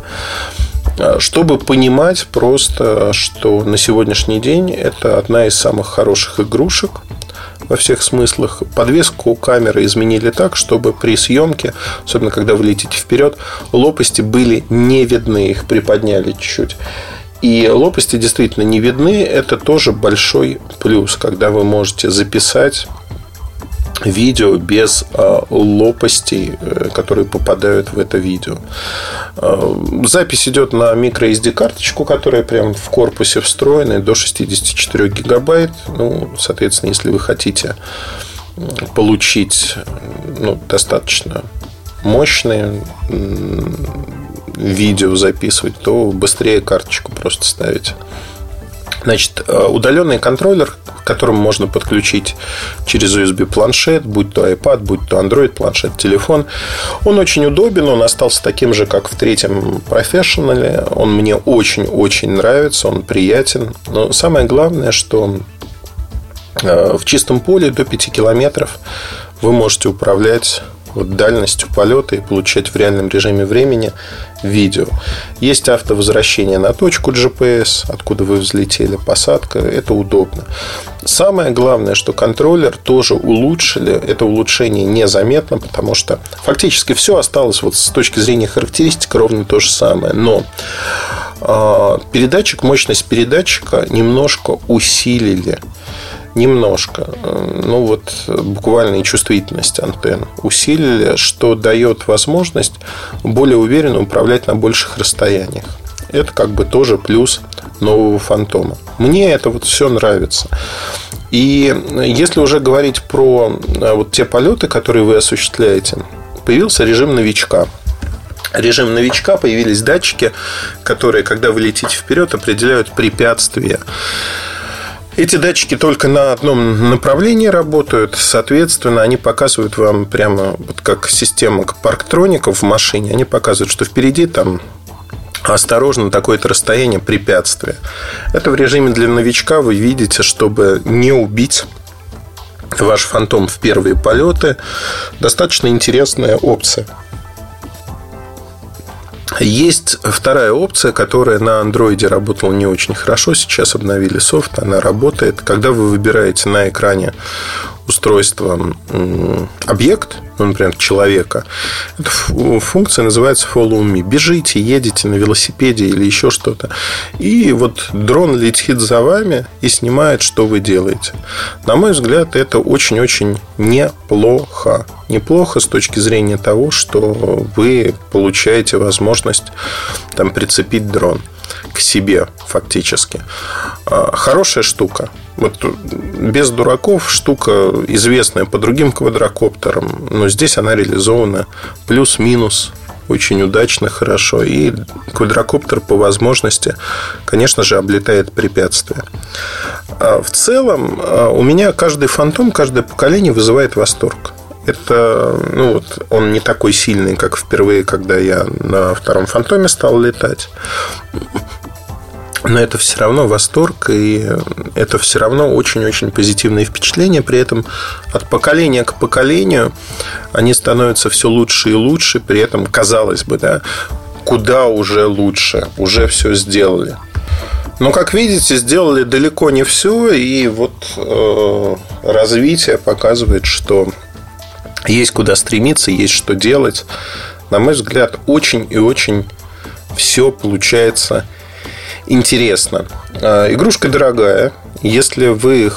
А, чтобы понимать просто, что на сегодняшний день это одна из самых хороших игрушек во всех смыслах. Подвеску камеры изменили так, чтобы при съемке, особенно когда вы летите вперед, лопасти были не видны, их приподняли чуть-чуть. И лопасти действительно не видны. Это тоже большой плюс, когда вы можете записать видео без э, лопастей, э, которые попадают в это видео. Э, запись идет на microSD карточку, которая прям в корпусе встроена до 64 гигабайт. Ну, соответственно, если вы хотите получить ну, достаточно мощные видео записывать, то быстрее карточку просто ставить. Значит, э, удаленный контроллер, к которому можно подключить через USB планшет, будь то iPad, будь то Android планшет, телефон. Он очень удобен, он остался таким же, как в третьем Professional. Он мне очень-очень нравится, он приятен. Но самое главное, что э, в чистом поле до 5 километров вы можете управлять вот дальностью полета и получать в реальном режиме времени видео. Есть автовозвращение на точку GPS, откуда вы взлетели, посадка. Это удобно. Самое главное, что контроллер тоже улучшили. Это улучшение незаметно, потому что фактически все осталось вот с точки зрения характеристик ровно то же самое. Но э, передатчик, мощность передатчика немножко усилили немножко, э, ну вот буквально и чувствительность антенн усилили, что дает возможность более уверенно управлять на больших расстояниях. Это как бы тоже плюс нового фантома. Мне это вот все нравится. И если уже говорить про э, вот те полеты, которые вы осуществляете, появился режим новичка режим новичка появились датчики, которые, когда вы летите вперед, определяют препятствия. Эти датчики только на одном направлении работают, соответственно, они показывают вам прямо вот как система парктроников в машине, они показывают, что впереди там осторожно, такое-то расстояние препятствия. Это в режиме для новичка вы видите, чтобы не убить ваш фантом в первые полеты. Достаточно интересная опция. Есть вторая опция, которая на андроиде работала не очень хорошо. Сейчас обновили софт, она работает. Когда вы выбираете на экране устройства объект, ну, например, человека, эта функция называется follow me. Бежите, едете на велосипеде или еще что-то. И вот дрон летит за вами и снимает, что вы делаете. На мой взгляд, это очень-очень неплохо. Неплохо с точки зрения того, что вы получаете возможность там, прицепить дрон к себе фактически. А, хорошая штука. Вот без дураков штука известная по другим квадрокоптерам, но здесь она реализована плюс-минус очень удачно, хорошо. И квадрокоптер по возможности, конечно же, облетает препятствия. А в целом, а, у меня каждый фантом, каждое поколение вызывает восторг. Это, ну вот, он не такой сильный, как впервые, когда я на втором фантоме стал летать но это все равно восторг, и это все равно очень-очень позитивные впечатления. При этом от поколения к поколению они становятся все лучше и лучше. При этом, казалось бы, да, куда уже лучше, уже все сделали. Но, как видите, сделали далеко не все, и вот э, развитие показывает, что есть куда стремиться, есть что делать. На мой взгляд, очень и очень все получается интересно. А, игрушка дорогая. Если вы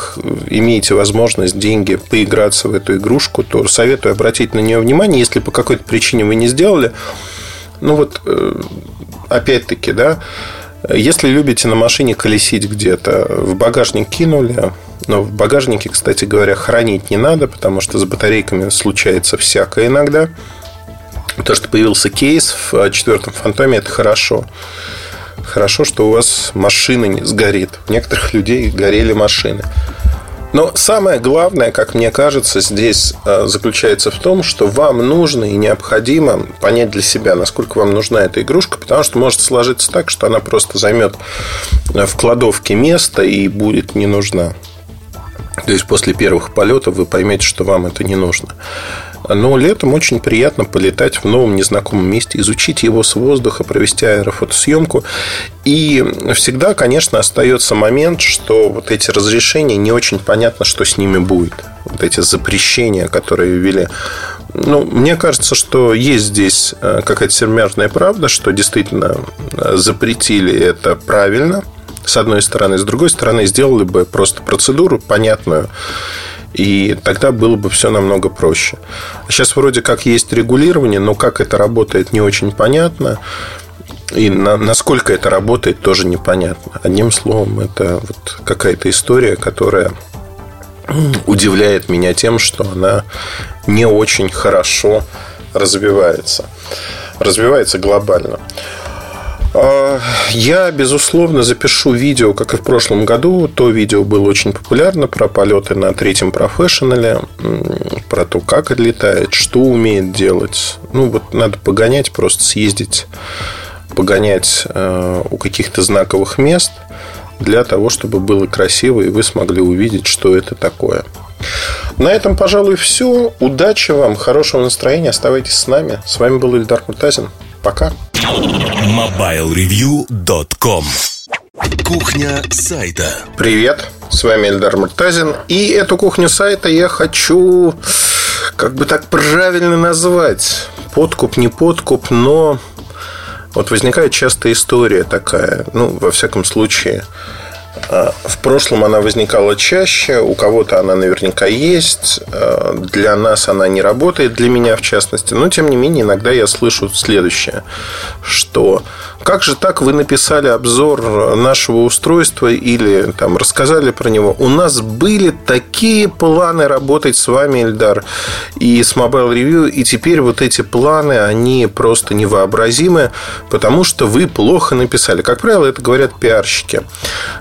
имеете возможность, деньги, поиграться в эту игрушку, то советую обратить на нее внимание. Если по какой-то причине вы не сделали, ну вот, э, опять-таки, да, если любите на машине колесить где-то, в багажник кинули, но в багажнике, кстати говоря, хранить не надо, потому что с батарейками случается всякое иногда. То, что появился кейс в четвертом фантоме, это хорошо. Хорошо, что у вас машина не сгорит. У некоторых людей горели машины. Но самое главное, как мне кажется, здесь э, заключается в том, что вам нужно и необходимо понять для себя, насколько вам нужна эта игрушка, потому что может сложиться так, что она просто займет в кладовке место и будет не нужна. То есть после первых полетов вы поймете, что вам это не нужно. Но летом очень приятно полетать в новом незнакомом месте, изучить его с воздуха, провести аэрофотосъемку. И всегда, конечно, остается момент, что вот эти разрешения не очень понятно, что с ними будет. Вот эти запрещения, которые ввели. Ну, мне кажется, что есть здесь э, какая-то сермяжная правда, что действительно э, запретили это правильно, с одной стороны. С другой стороны, сделали бы просто процедуру понятную и тогда было бы все намного проще. Сейчас вроде как есть регулирование, но как это работает, не очень понятно. И на, насколько это работает, тоже непонятно. Одним словом, это вот какая-то история, которая удивляет меня тем, что она не очень хорошо развивается. Развивается глобально. А, я, безусловно, запишу видео, как и в прошлом году. То видео было очень популярно про полеты на третьем профессионале, про то, как это летает, что умеет делать. Ну, вот надо погонять, просто съездить, погонять э, у каких-то знаковых мест для того, чтобы было красиво, и вы смогли увидеть, что это такое. На этом, пожалуй, все. Удачи вам, хорошего настроения. Оставайтесь с нами. С вами был Ильдар Муртазин. Пока.
MobileReview.com Кухня сайта.
Привет, с вами Эльдар Муртазин И эту кухню сайта я хочу Как бы так правильно назвать. Подкуп, не подкуп, но Вот возникает часто история такая Ну, во всяком случае в прошлом она возникала чаще, у кого-то она наверняка есть, а, для нас она не работает, для меня в частности, но тем не менее иногда я слышу следующее, что как же так вы написали обзор нашего устройства или там рассказали про него? У нас были такие планы работать с вами, Эльдар, и с Mobile Review, и теперь вот эти планы, они просто невообразимы, потому что вы плохо написали. Как правило, это говорят пиарщики.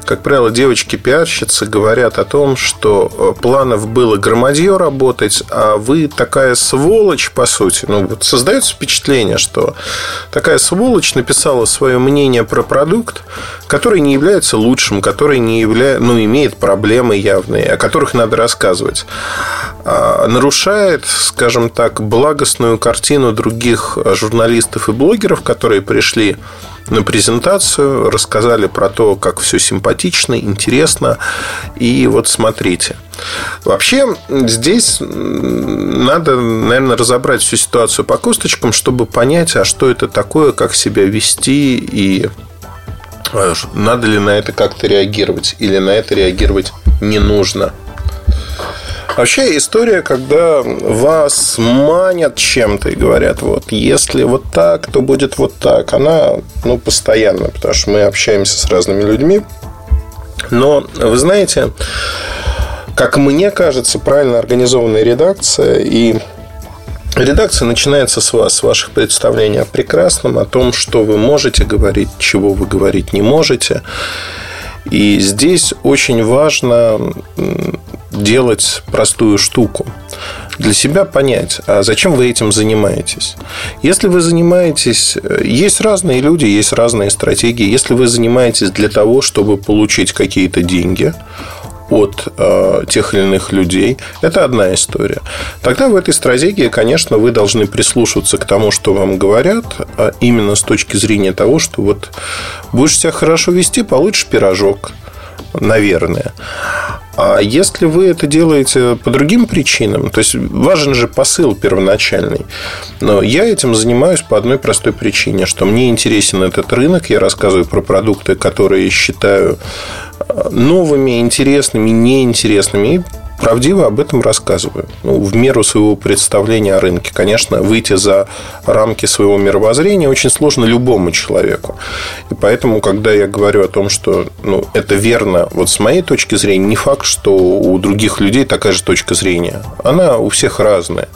Как правило, девочки-пиарщицы говорят о том, что э, планов было громадье работать, а вы такая сволочь, по сути. Ну, вот создается впечатление, что такая сволочь написала свое мнение про продукт, который не является лучшим, который не явля... ну, имеет проблемы явные, о которых надо рассказывать. А, нарушает, скажем так, благостную картину других журналистов и блогеров, которые пришли на презентацию, рассказали про то, как все симпатично, интересно. И вот смотрите. Вообще, здесь надо, наверное, разобрать всю ситуацию по косточкам, чтобы понять, а что это такое, как себя вести и а, надо ли на это как-то реагировать или на это реагировать не нужно. Вообще история, когда вас манят чем-то и говорят, вот если вот так, то будет вот так, она ну, постоянно, потому что мы общаемся с разными людьми. Но вы знаете, как мне кажется, правильно организованная редакция и Редакция начинается с вас, с ваших представлений о прекрасном, о том, что вы можете говорить, чего вы говорить не можете. И здесь очень важно делать простую штуку. Для себя понять, а зачем вы этим занимаетесь. Если вы занимаетесь... Э, есть разные люди, есть разные стратегии. Если вы занимаетесь для того, чтобы получить какие-то деньги, от э, тех или иных людей, это одна история. Тогда в этой стратегии, конечно, вы должны прислушиваться к тому, что вам говорят, а именно с точки зрения того, что вот будешь себя хорошо вести, получишь пирожок, наверное. А если вы это делаете по другим причинам, то есть важен же посыл первоначальный, но я этим занимаюсь по одной простой причине, что мне интересен этот рынок, я рассказываю про продукты, которые считаю э, новыми, интересными, неинтересными, и правдиво об этом рассказываю. Ну, в меру своего представления о рынке. Конечно, выйти за рамки своего мировоззрения очень сложно любому человеку. И поэтому, когда я говорю о том, что ну, это верно, вот с моей точки зрения, не факт, что у других людей такая же точка зрения. Она у всех разная.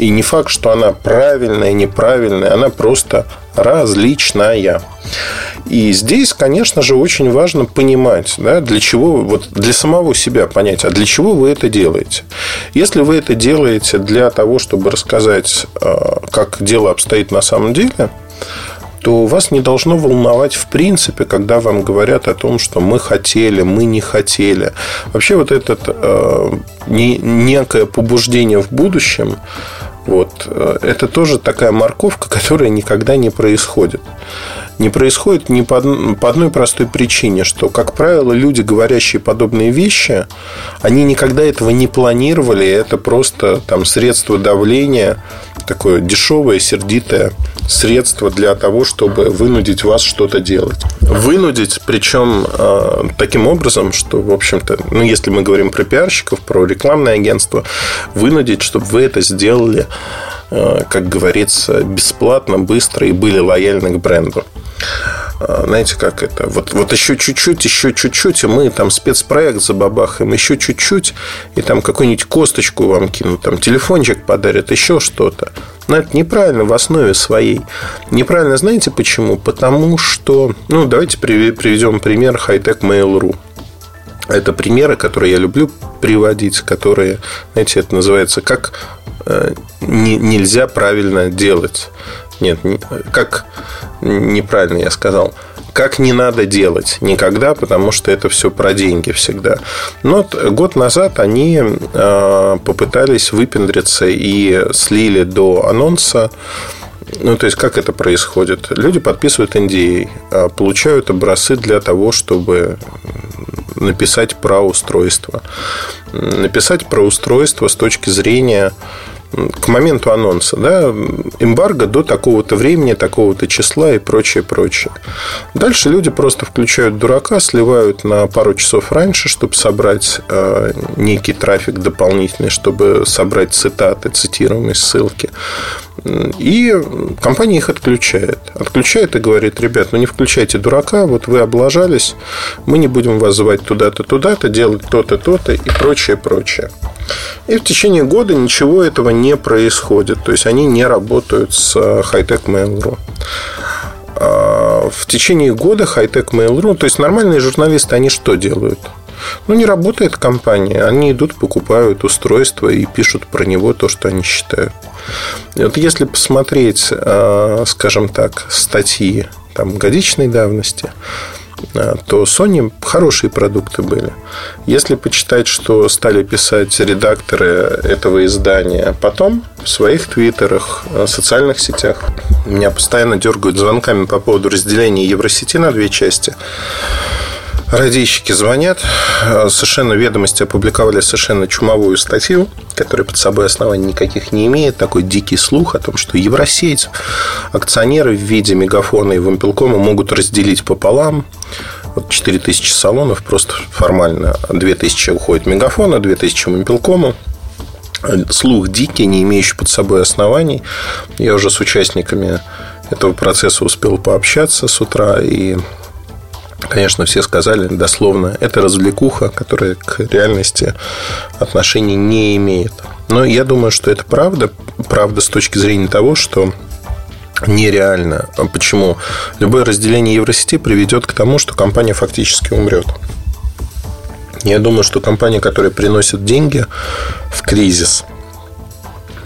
И не факт, что она правильная, неправильная, она просто различная. И здесь, конечно же, очень важно понимать, да, для чего, вот для самого себя понять, а для чего вы это делаете. Если вы это делаете для того, чтобы рассказать, а, как дело обстоит на самом деле, то вас не должно волновать в принципе, когда вам говорят о том, что мы хотели, мы не хотели. Вообще вот это э, не, некое побуждение в будущем, вот, э, это тоже такая морковка, которая никогда не происходит. Не происходит ни по, по одной простой причине, что, как правило, люди, говорящие подобные вещи, они никогда этого не планировали, это просто там средство давления, такое дешевое, сердитое средство для того, чтобы вынудить вас что-то делать. Вынудить, причем э, таким образом, что, в общем-то, ну, если мы говорим про пиарщиков, про рекламное агентство, вынудить, чтобы вы это сделали, э, как говорится, бесплатно, быстро и были лояльны к бренду. А, знаете, как это? Вот, вот еще чуть-чуть, еще чуть-чуть, и мы там спецпроект забабахаем, еще чуть-чуть, и там какую-нибудь косточку вам кинут, там телефончик подарят, еще что-то. Но это неправильно в основе своей. Неправильно, знаете почему? Потому что, ну, давайте приведем пример Hightech Mail.ru. Это примеры, которые я люблю приводить, которые, знаете, это называется как э, не, нельзя правильно делать. Нет, как неправильно я сказал. Как не надо делать никогда, потому что это все про деньги всегда. Но год назад они э, попытались выпендриться и слили до анонса ну, то есть, как это происходит? Люди подписывают NDA, а, получают образцы для того, чтобы написать про устройство. Написать про устройство с точки зрения к моменту анонса, да, эмбарго до такого-то времени, такого-то числа и прочее, прочее. Дальше люди просто включают дурака, сливают на пару часов раньше, чтобы собрать э, некий трафик дополнительный, чтобы собрать цитаты, цитируемые ссылки. И компания их отключает. Отключает и говорит, ребят, ну не включайте дурака, вот вы облажались, мы не будем вас звать туда-то, туда-то, делать то-то, то-то и прочее, прочее. И в течение года ничего этого не происходит. То есть они не работают с Hightech Mail.ru. А в течение года Hightech Mail.ru, то есть нормальные журналисты, они что делают? Ну, не работает компания. Они идут, покупают устройство и пишут про него то, что они считают. И вот если посмотреть, а, скажем так, статьи там, годичной давности, то Sony хорошие продукты были. Если почитать, что стали писать редакторы этого издания потом в своих твиттерах, а, социальных сетях, меня постоянно дергают звонками по поводу разделения Евросети на две части. Радищики звонят. Совершенно ведомости опубликовали совершенно чумовую статью, которая под собой оснований никаких не имеет. Такой дикий слух о том, что Евросеть акционеры в виде мегафона и вампелкома могут разделить пополам. Вот 4000 салонов просто формально. 2000 уходит мегафона, 2000 вампелкому слух дикий, не имеющий под собой оснований. Я уже с участниками этого процесса успел пообщаться с утра, и Конечно, все сказали дословно, это развлекуха, которая к реальности отношений не имеет. Но я думаю, что это правда. Правда с точки зрения того, что нереально. А почему? Любое разделение Евросети приведет к тому, что компания фактически умрет. Я думаю, что компания, которая приносит деньги в кризис,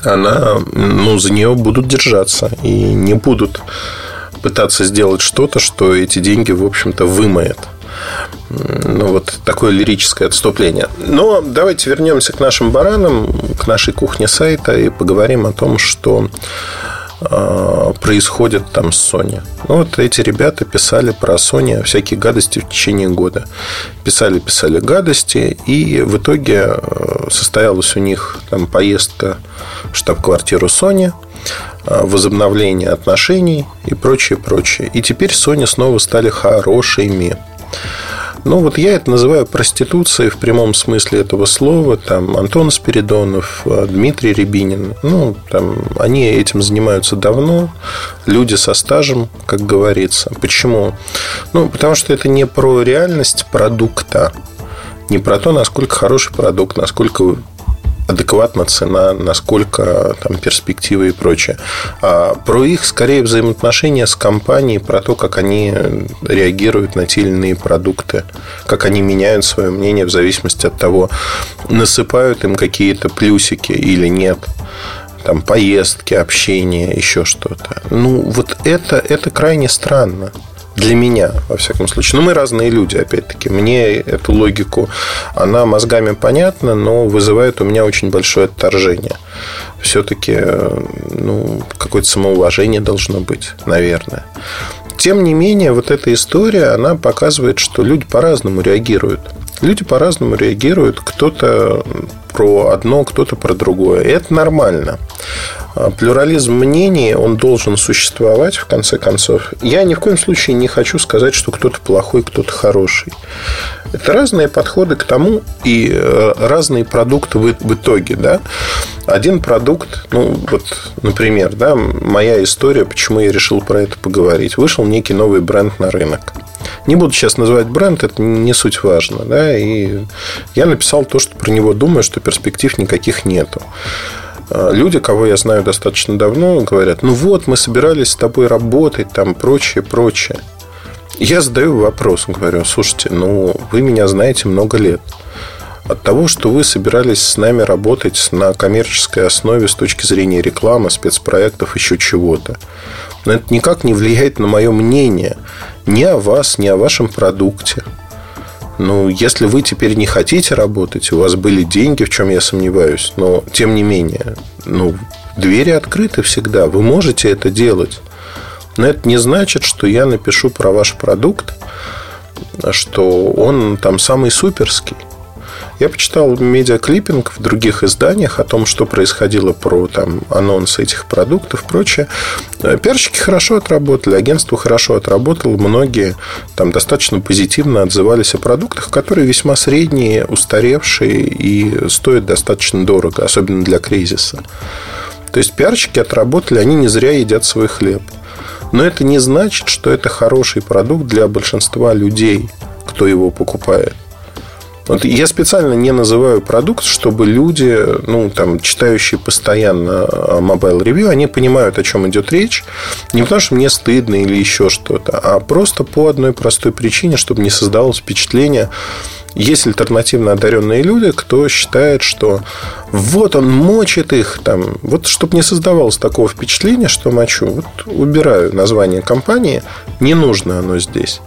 она, ну, за нее будут держаться и не будут пытаться сделать что-то, что эти деньги, в общем-то, вымоет. Ну, вот такое лирическое отступление. Но давайте вернемся к нашим баранам, к нашей кухне сайта и поговорим о том, что происходит там с Sony. Ну, вот эти ребята писали про Sony всякие гадости в течение года. Писали, писали гадости, и в итоге э, состоялась у них там поездка в штаб-квартиру Sony – Э, возобновление отношений и прочее, прочее. И теперь Sony снова стали хорошими. Ну, вот я это называю проституцией в прямом смысле этого слова. Там Антон Спиридонов, э, Дмитрий Рябинин. Ну, там они этим занимаются давно. Люди со стажем, как говорится. Почему? Ну, потому что это не про реальность продукта. Не про то, насколько хороший продукт, насколько адекватна цена, насколько там перспективы и прочее. А про их, скорее, взаимоотношения с компанией, про то, как они реагируют на те или иные продукты, как они меняют свое мнение в зависимости от того, насыпают им какие-то плюсики или нет там поездки, общение, еще что-то. Ну, вот это, это крайне странно. Для меня, во всяком случае. Но мы разные люди, опять-таки. Мне эту логику, она мозгами понятна, но вызывает у меня очень большое отторжение. Все-таки ну, какое-то самоуважение должно быть, наверное. Тем не менее, вот эта история, она показывает, что люди по-разному реагируют. Люди по-разному реагируют. Кто-то про одно, кто-то про другое. И это нормально. А, плюрализм мнений, он должен существовать, в конце концов. Я ни в коем случае не хочу сказать, что кто-то плохой, кто-то хороший. Это разные подходы к тому и э, разные продукты в итоге. Да? Один продукт, ну, вот, например, да, моя история, почему я решил про это поговорить. Вышел некий новый бренд на рынок. Не буду сейчас называть бренд, это не суть важно. Да? И я написал то, что про него думаю, что перспектив никаких нету. А, люди, кого я знаю достаточно давно, говорят, ну вот, мы собирались с тобой работать, там, прочее, прочее. Я задаю вопрос, говорю, слушайте, ну, вы меня знаете много лет. От того, что вы собирались с нами работать на коммерческой основе с точки зрения рекламы, спецпроектов, еще чего-то. Но это никак не влияет на мое мнение ни о вас, ни о вашем продукте. Ну, если вы теперь не хотите работать, у вас были деньги, в чем я сомневаюсь, но тем не менее, ну, двери открыты всегда, вы можете это делать. Но это не значит, что я напишу про ваш продукт, что он там самый суперский. Я почитал медиаклиппинг в других изданиях о том, что происходило про там, анонсы этих продуктов и прочее. Пиарщики хорошо отработали, агентство хорошо отработало. Многие там достаточно позитивно отзывались о продуктах, которые весьма средние, устаревшие и стоят достаточно дорого, особенно для кризиса. То есть пиарщики отработали, они не зря едят свой хлеб. Но это не значит, что это хороший продукт для большинства людей, кто его покупает. Вот я специально не называю продукт, чтобы люди, ну, там, читающие постоянно а, Mobile Review, они понимают, о чем идет речь. Не потому, что мне стыдно или еще что-то, а просто по одной простой причине, чтобы не создавалось впечатление, есть альтернативно одаренные люди, кто считает, что вот он мочит их там. Вот чтобы не создавалось такого впечатления, что мочу. Вот убираю название компании, не нужно оно здесь.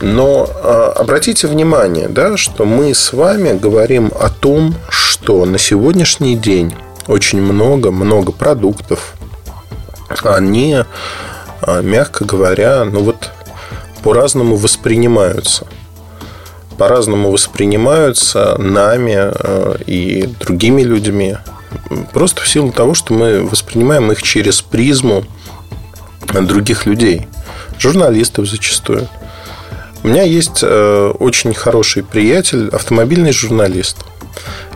Но а, обратите внимание, да, что мы с вами говорим о том, что на сегодняшний день очень много-много продуктов, они, а, мягко говоря, ну вот по-разному воспринимаются. По-разному воспринимаются нами а, и другими людьми. Просто в силу того, что мы воспринимаем их через призму других людей. Журналистов зачастую. У меня есть э, очень хороший приятель, автомобильный журналист.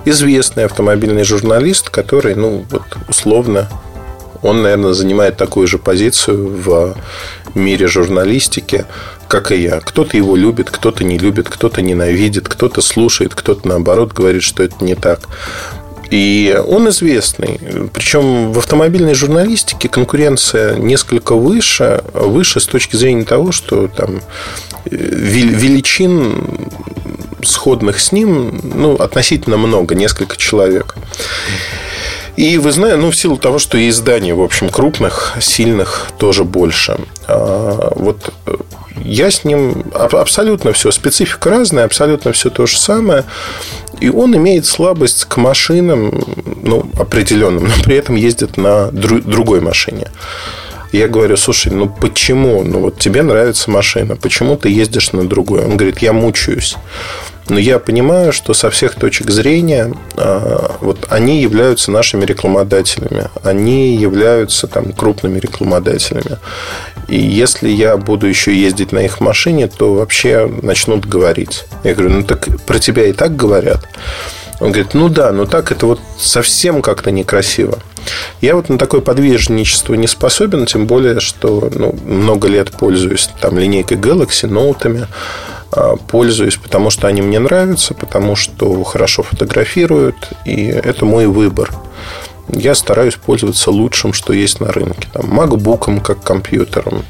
Известный автомобильный журналист, который, ну, вот условно, он, наверное, занимает такую же позицию в мире журналистики, как и я. Кто-то его любит, кто-то не любит, кто-то ненавидит, кто-то слушает, кто-то, наоборот, говорит, что это не так. И он известный. Причем в автомобильной журналистике конкуренция несколько выше, выше с точки зрения того, что там э, величин сходных с ним ну, относительно много, несколько человек. И вы знаете, ну, в силу того, что и изданий, в общем, крупных, сильных тоже больше. А, вот э, я с ним абсолютно все, специфика разная, абсолютно все то же самое. И он имеет слабость к машинам, ну, определенным, но при этом ездит на дру- другой машине. Я говорю, слушай, ну почему? Ну вот тебе нравится машина, почему ты ездишь на другой? Он говорит, я мучаюсь. Но я понимаю, что со всех точек зрения а, вот они являются нашими рекламодателями. Они являются там, крупными рекламодателями. И если я буду еще ездить на их машине, то вообще начнут говорить. Я говорю, ну так про тебя и так говорят. Он говорит, ну да, но так это вот совсем как-то некрасиво. Я вот на такое подвижничество не способен, тем более, что ну, много лет пользуюсь там линейкой Galaxy, ноутами, пользуюсь, потому что они мне нравятся, потому что хорошо фотографируют, и это мой выбор. Я стараюсь пользоваться лучшим, что есть на рынке. Там, MacBook как компьютером,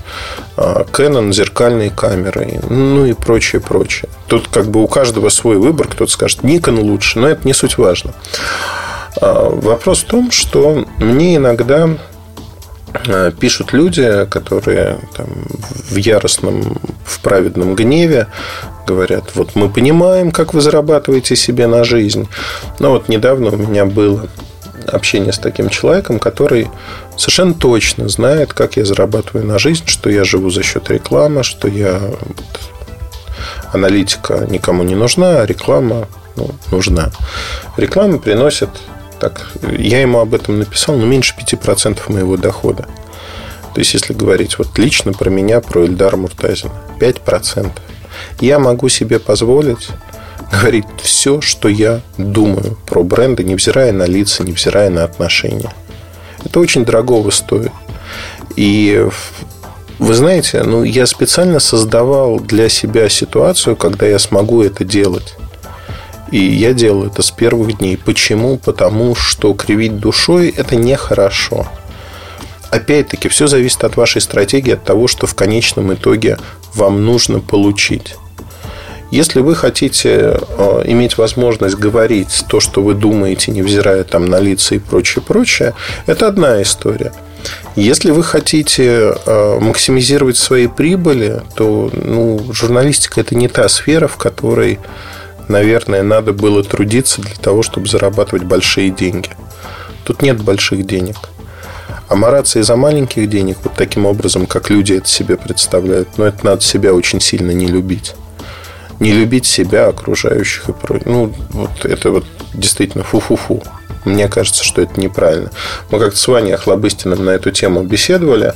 а, Canon зеркальной камерой, ну и прочее, прочее. Тут как бы у каждого свой выбор. Кто-то скажет, Nikon лучше, но это не суть важно. А, вопрос в том, что мне иногда пишут люди, которые там, в яростном, в праведном гневе говорят, вот мы понимаем, как вы зарабатываете себе на жизнь. Но вот недавно у меня было общение с таким человеком, который совершенно точно знает, как я зарабатываю на жизнь, что я живу за счет рекламы, что я аналитика никому не нужна, а реклама ну, нужна. Реклама приносит так, я ему об этом написал, но меньше 5% моего дохода. То есть, если говорить вот лично про меня, про Эльдара Муртазина, 5%. Я могу себе позволить говорить все, что я думаю про бренды, невзирая на лица, невзирая на отношения. Это очень дорогого стоит. И вы знаете, ну, я специально создавал для себя ситуацию, когда я смогу это делать. И я делал это с первых дней. Почему? Потому что кривить душой – это нехорошо. Опять-таки, все зависит от вашей стратегии, от того, что в конечном итоге вам нужно получить. Если вы хотите э, иметь возможность говорить то, что вы думаете, невзирая там на лица и прочее, прочее, это одна история. Если вы хотите э, максимизировать свои прибыли, то ну, журналистика это не та сфера, в которой наверное, надо было трудиться для того, чтобы зарабатывать большие деньги. Тут нет больших денег. А мараться из-за маленьких денег, вот таким образом, как люди это себе представляют, но ну, это надо себя очень сильно не любить. Не любить себя, окружающих и прочее. Ну, вот это вот действительно фу-фу-фу. Мне кажется, что это неправильно. Мы как-то с Ваней Охлобыстиным на эту тему беседовали.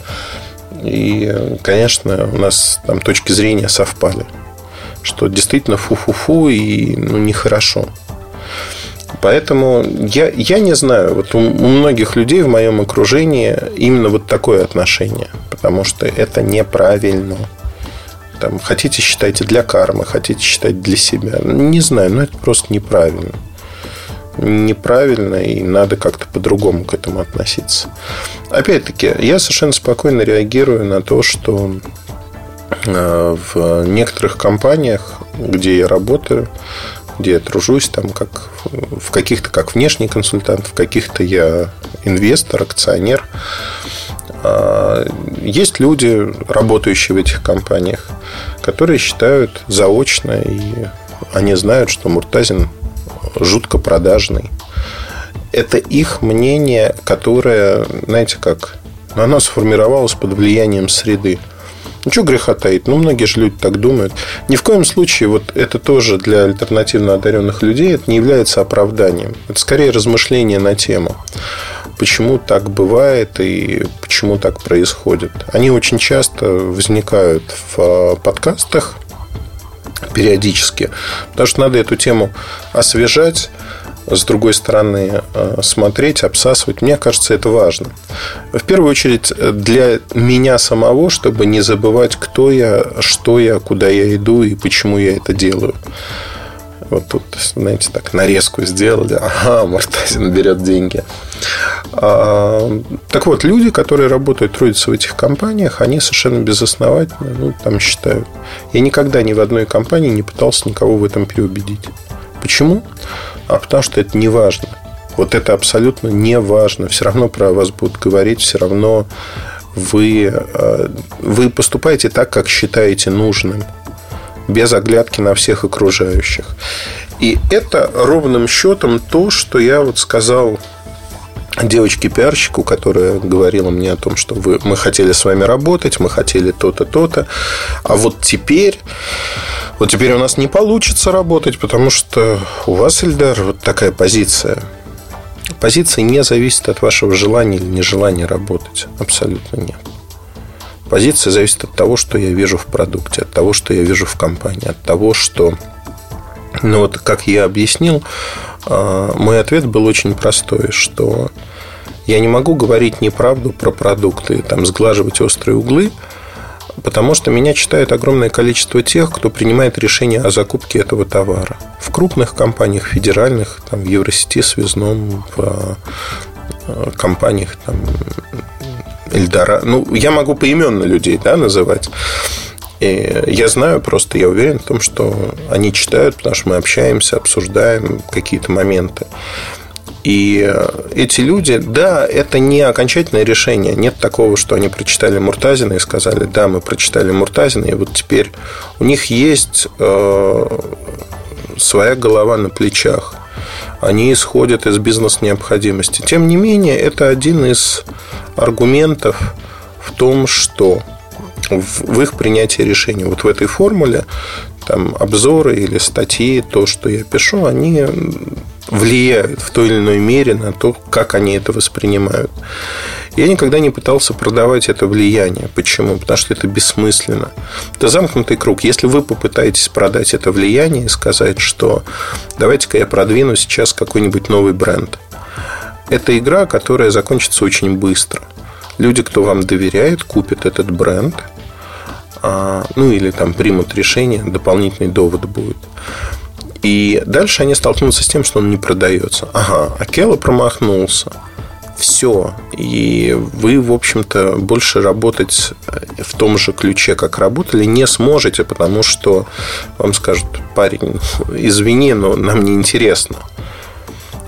И, конечно, у нас там точки зрения совпали что действительно фу-фу-фу и ну, нехорошо. Поэтому я, я не знаю, вот у, у многих людей в моем окружении именно вот такое отношение, потому что это неправильно. Там, хотите считайте для кармы, хотите считать для себя. Не знаю, но это просто неправильно. Неправильно, и надо как-то по-другому к этому относиться. Опять-таки, я совершенно спокойно реагирую на то, что в некоторых компаниях, где я работаю, где я тружусь, там как в каких-то как внешний консультант, в каких-то я инвестор, акционер. А, есть люди, работающие в этих компаниях, которые считают заочно, и они знают, что Муртазин жутко продажный. Это их мнение, которое, знаете как, оно сформировалось под влиянием среды. Ну, что греха таить? Ну, многие же люди так думают. Ни в коем случае вот это тоже для альтернативно одаренных людей это не является оправданием. Это скорее размышление на тему почему так бывает и почему так происходит. Они очень часто возникают в а, подкастах периодически, потому что надо эту тему освежать, с другой стороны, э, смотреть, обсасывать. Мне кажется, это важно. В первую очередь, для меня самого, чтобы не забывать, кто я, что я, куда я иду и почему я это делаю. Вот тут, знаете, так нарезку сделали. Ага, Мартазин берет деньги. А, так вот, люди, которые работают, трудятся в этих компаниях, они совершенно безосновательно ну, там считают. Я никогда ни в одной компании не пытался никого в этом переубедить. Почему? А потому что это не важно. Вот это абсолютно не важно. Все равно про вас будут говорить, все равно вы, э, вы поступаете так, как считаете нужным, без оглядки на всех окружающих. И это ровным счетом то, что я вот сказал девочке-пиарщику, которая говорила мне о том, что вы, мы хотели с вами работать, мы хотели то-то, то-то, а вот теперь Вот теперь у нас не получится работать, потому что у вас, Эльдар, вот такая позиция. Позиция не зависит от вашего желания или нежелания работать. Абсолютно нет. Позиция зависит от того, что я вижу в продукте, от того, что я вижу в компании, от того, что... Ну вот, как я объяснил, а, мой ответ был очень простой, что я не могу говорить неправду про продукты, там, сглаживать острые углы, потому что меня читает огромное количество тех, кто принимает решение о закупке этого товара. В крупных компаниях, федеральных, там, в Евросети, Связном, в э, компаниях там, Эльдора. Ну, я могу поименно людей да, называть. И я знаю просто, я уверен в том, что они читают, потому что мы общаемся, обсуждаем какие-то моменты. И эти люди, да, это не окончательное решение. Нет такого, что они прочитали Муртазина и сказали, да, мы прочитали Муртазина, и вот теперь у них есть э, своя голова на плечах. Они исходят из бизнес-необходимости. Тем не менее, это один из аргументов в том, что в их принятии решений. Вот в этой формуле там обзоры или статьи, то, что я пишу, они влияют в той или иной мере на то, как они это воспринимают. Я никогда не пытался продавать это влияние. Почему? Потому что это бессмысленно. Это замкнутый круг. Если вы попытаетесь продать это влияние и сказать, что давайте-ка я продвину сейчас какой-нибудь новый бренд. Это игра, которая закончится очень быстро. Люди, кто вам доверяет, купят этот бренд – а, ну или там примут решение, дополнительный довод будет. И дальше они столкнутся с тем, что он не продается. Ага, Акела промахнулся. Все. И вы, в общем-то, больше работать в том же ключе, как работали, не сможете, потому что вам скажут, парень, извини, но нам не интересно.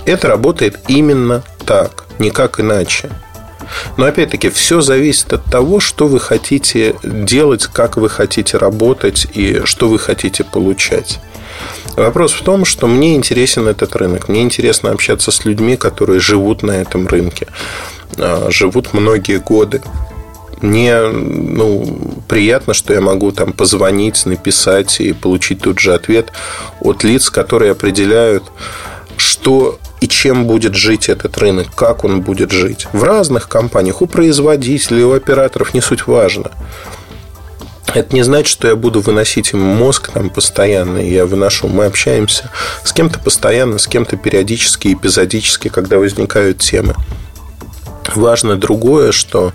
Это работает именно так, никак иначе. Но опять-таки, все зависит от того, что вы хотите делать, как вы хотите работать и что вы хотите получать. Вопрос в том, что мне интересен этот рынок. Мне интересно общаться с людьми, которые живут на этом рынке, а, живут многие годы. Мне ну, приятно, что я могу там позвонить, написать и получить тут же ответ от лиц, которые определяют, что и чем будет жить этот рынок, как он будет жить. В разных компаниях, у производителей, у операторов, не суть важно. Это не значит, что я буду выносить им мозг там постоянно, я выношу. Мы общаемся с кем-то постоянно, с кем-то периодически, эпизодически, когда возникают темы. Важно другое, что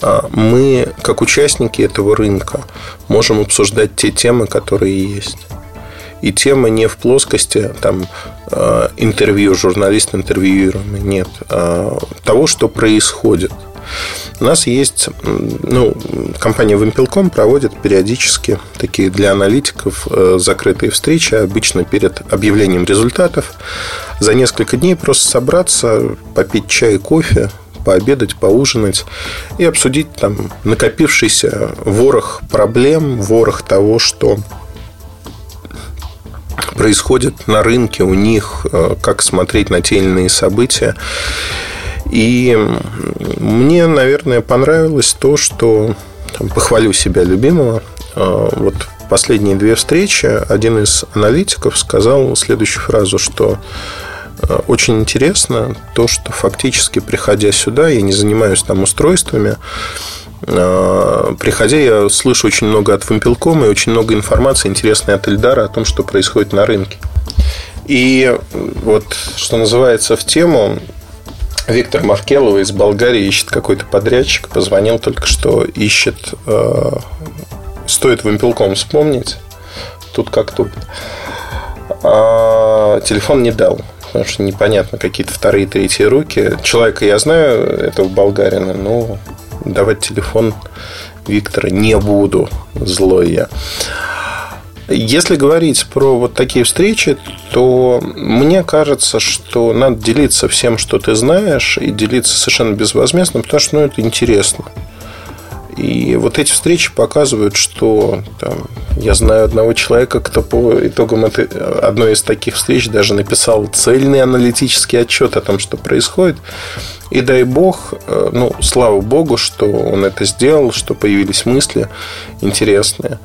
а, мы, как участники этого рынка, можем обсуждать те темы, которые есть. И тема не в плоскости там, э, интервью, журналист интервьюируемый, нет. А того, что происходит. У нас есть, ну, компания Wimpel.com проводит периодически такие для аналитиков э, закрытые встречи, обычно перед объявлением результатов. За несколько дней просто собраться, попить чай и кофе, пообедать, поужинать и обсудить там накопившийся ворох проблем, ворох того, что происходит на рынке у них, э, как смотреть на те или иные события. И мне, наверное, понравилось то, что там, похвалю себя любимого. Э, вот последние две встречи один из аналитиков сказал следующую фразу, что э, очень интересно то, что фактически, приходя сюда, я не занимаюсь там устройствами, а, приходя, я слышу очень много от Вампелкома и очень много информации интересной от Эльдара о том, что происходит на рынке. И вот, что называется, в тему Виктор Маркелова из Болгарии ищет какой-то подрядчик. Позвонил только что, ищет... Э, стоит Вампелком вспомнить. Тут как тут. А телефон не дал. Потому что непонятно, какие-то вторые, третьи руки. Человека я знаю, этого болгарина, но давать телефон Виктора не буду. Злой я. Если говорить про вот такие встречи, то мне кажется, что надо делиться всем, что ты знаешь, и делиться совершенно безвозмездно, потому что ну, это интересно. И вот эти встречи показывают, что там, я знаю одного человека, кто по итогам этой, одной из таких встреч даже написал цельный аналитический отчет о том, что происходит. И дай бог, э, ну, слава богу, что он это сделал, что появились мысли интересные.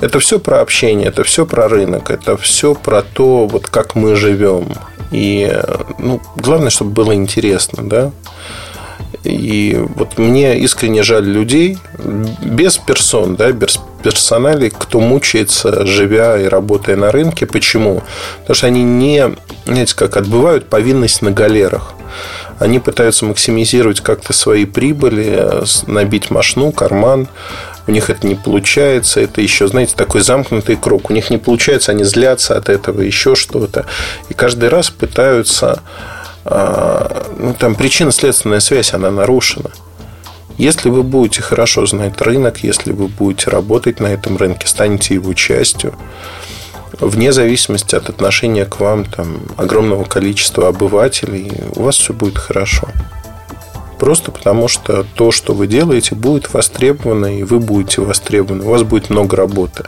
Это все про общение, это все про рынок, это все про то, вот как мы живем. И ну, главное, чтобы было интересно, да. И вот мне искренне жаль людей без персон, да, без персоналей, кто мучается, живя и работая на рынке. Почему? Потому что они не, знаете, как отбывают повинность на галерах. Они пытаются максимизировать как-то свои прибыли, набить машину, карман. У них это не получается. Это еще, знаете, такой замкнутый круг. У них не получается, они злятся от этого, еще что-то. И каждый раз пытаются а, ну, там причинно-следственная связь, она нарушена. Если вы будете хорошо знать рынок, если вы будете работать на этом рынке, станете его частью, вне зависимости от отношения к вам там, огромного количества обывателей, у вас все будет хорошо. Просто потому, что то, что вы делаете, будет востребовано, и вы будете востребованы. У вас будет много работы.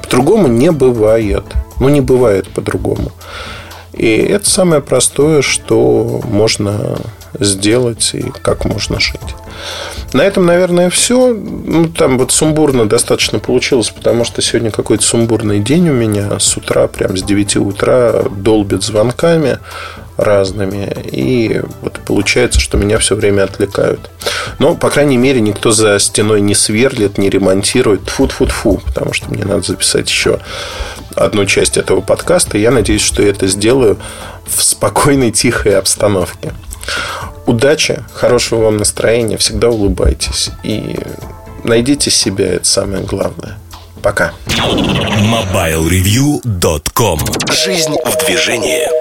По-другому не бывает. Ну, не бывает по-другому. И это самое простое, что можно сделать и как можно жить. На этом, наверное, все. Ну, там вот сумбурно достаточно получилось, потому что сегодня какой-то сумбурный день у меня. С утра, прям с 9 утра долбит звонками разными. И вот получается, что меня все время отвлекают. Но, по крайней мере, никто за стеной не сверлит, не ремонтирует. фу фу фу потому что мне надо записать еще одну часть этого подкаста. Я надеюсь, что я это сделаю в спокойной, тихой обстановке. Удачи, хорошего вам настроения, всегда улыбайтесь и найдите себя, это самое главное. Пока.
MobileReview.com Жизнь в движении.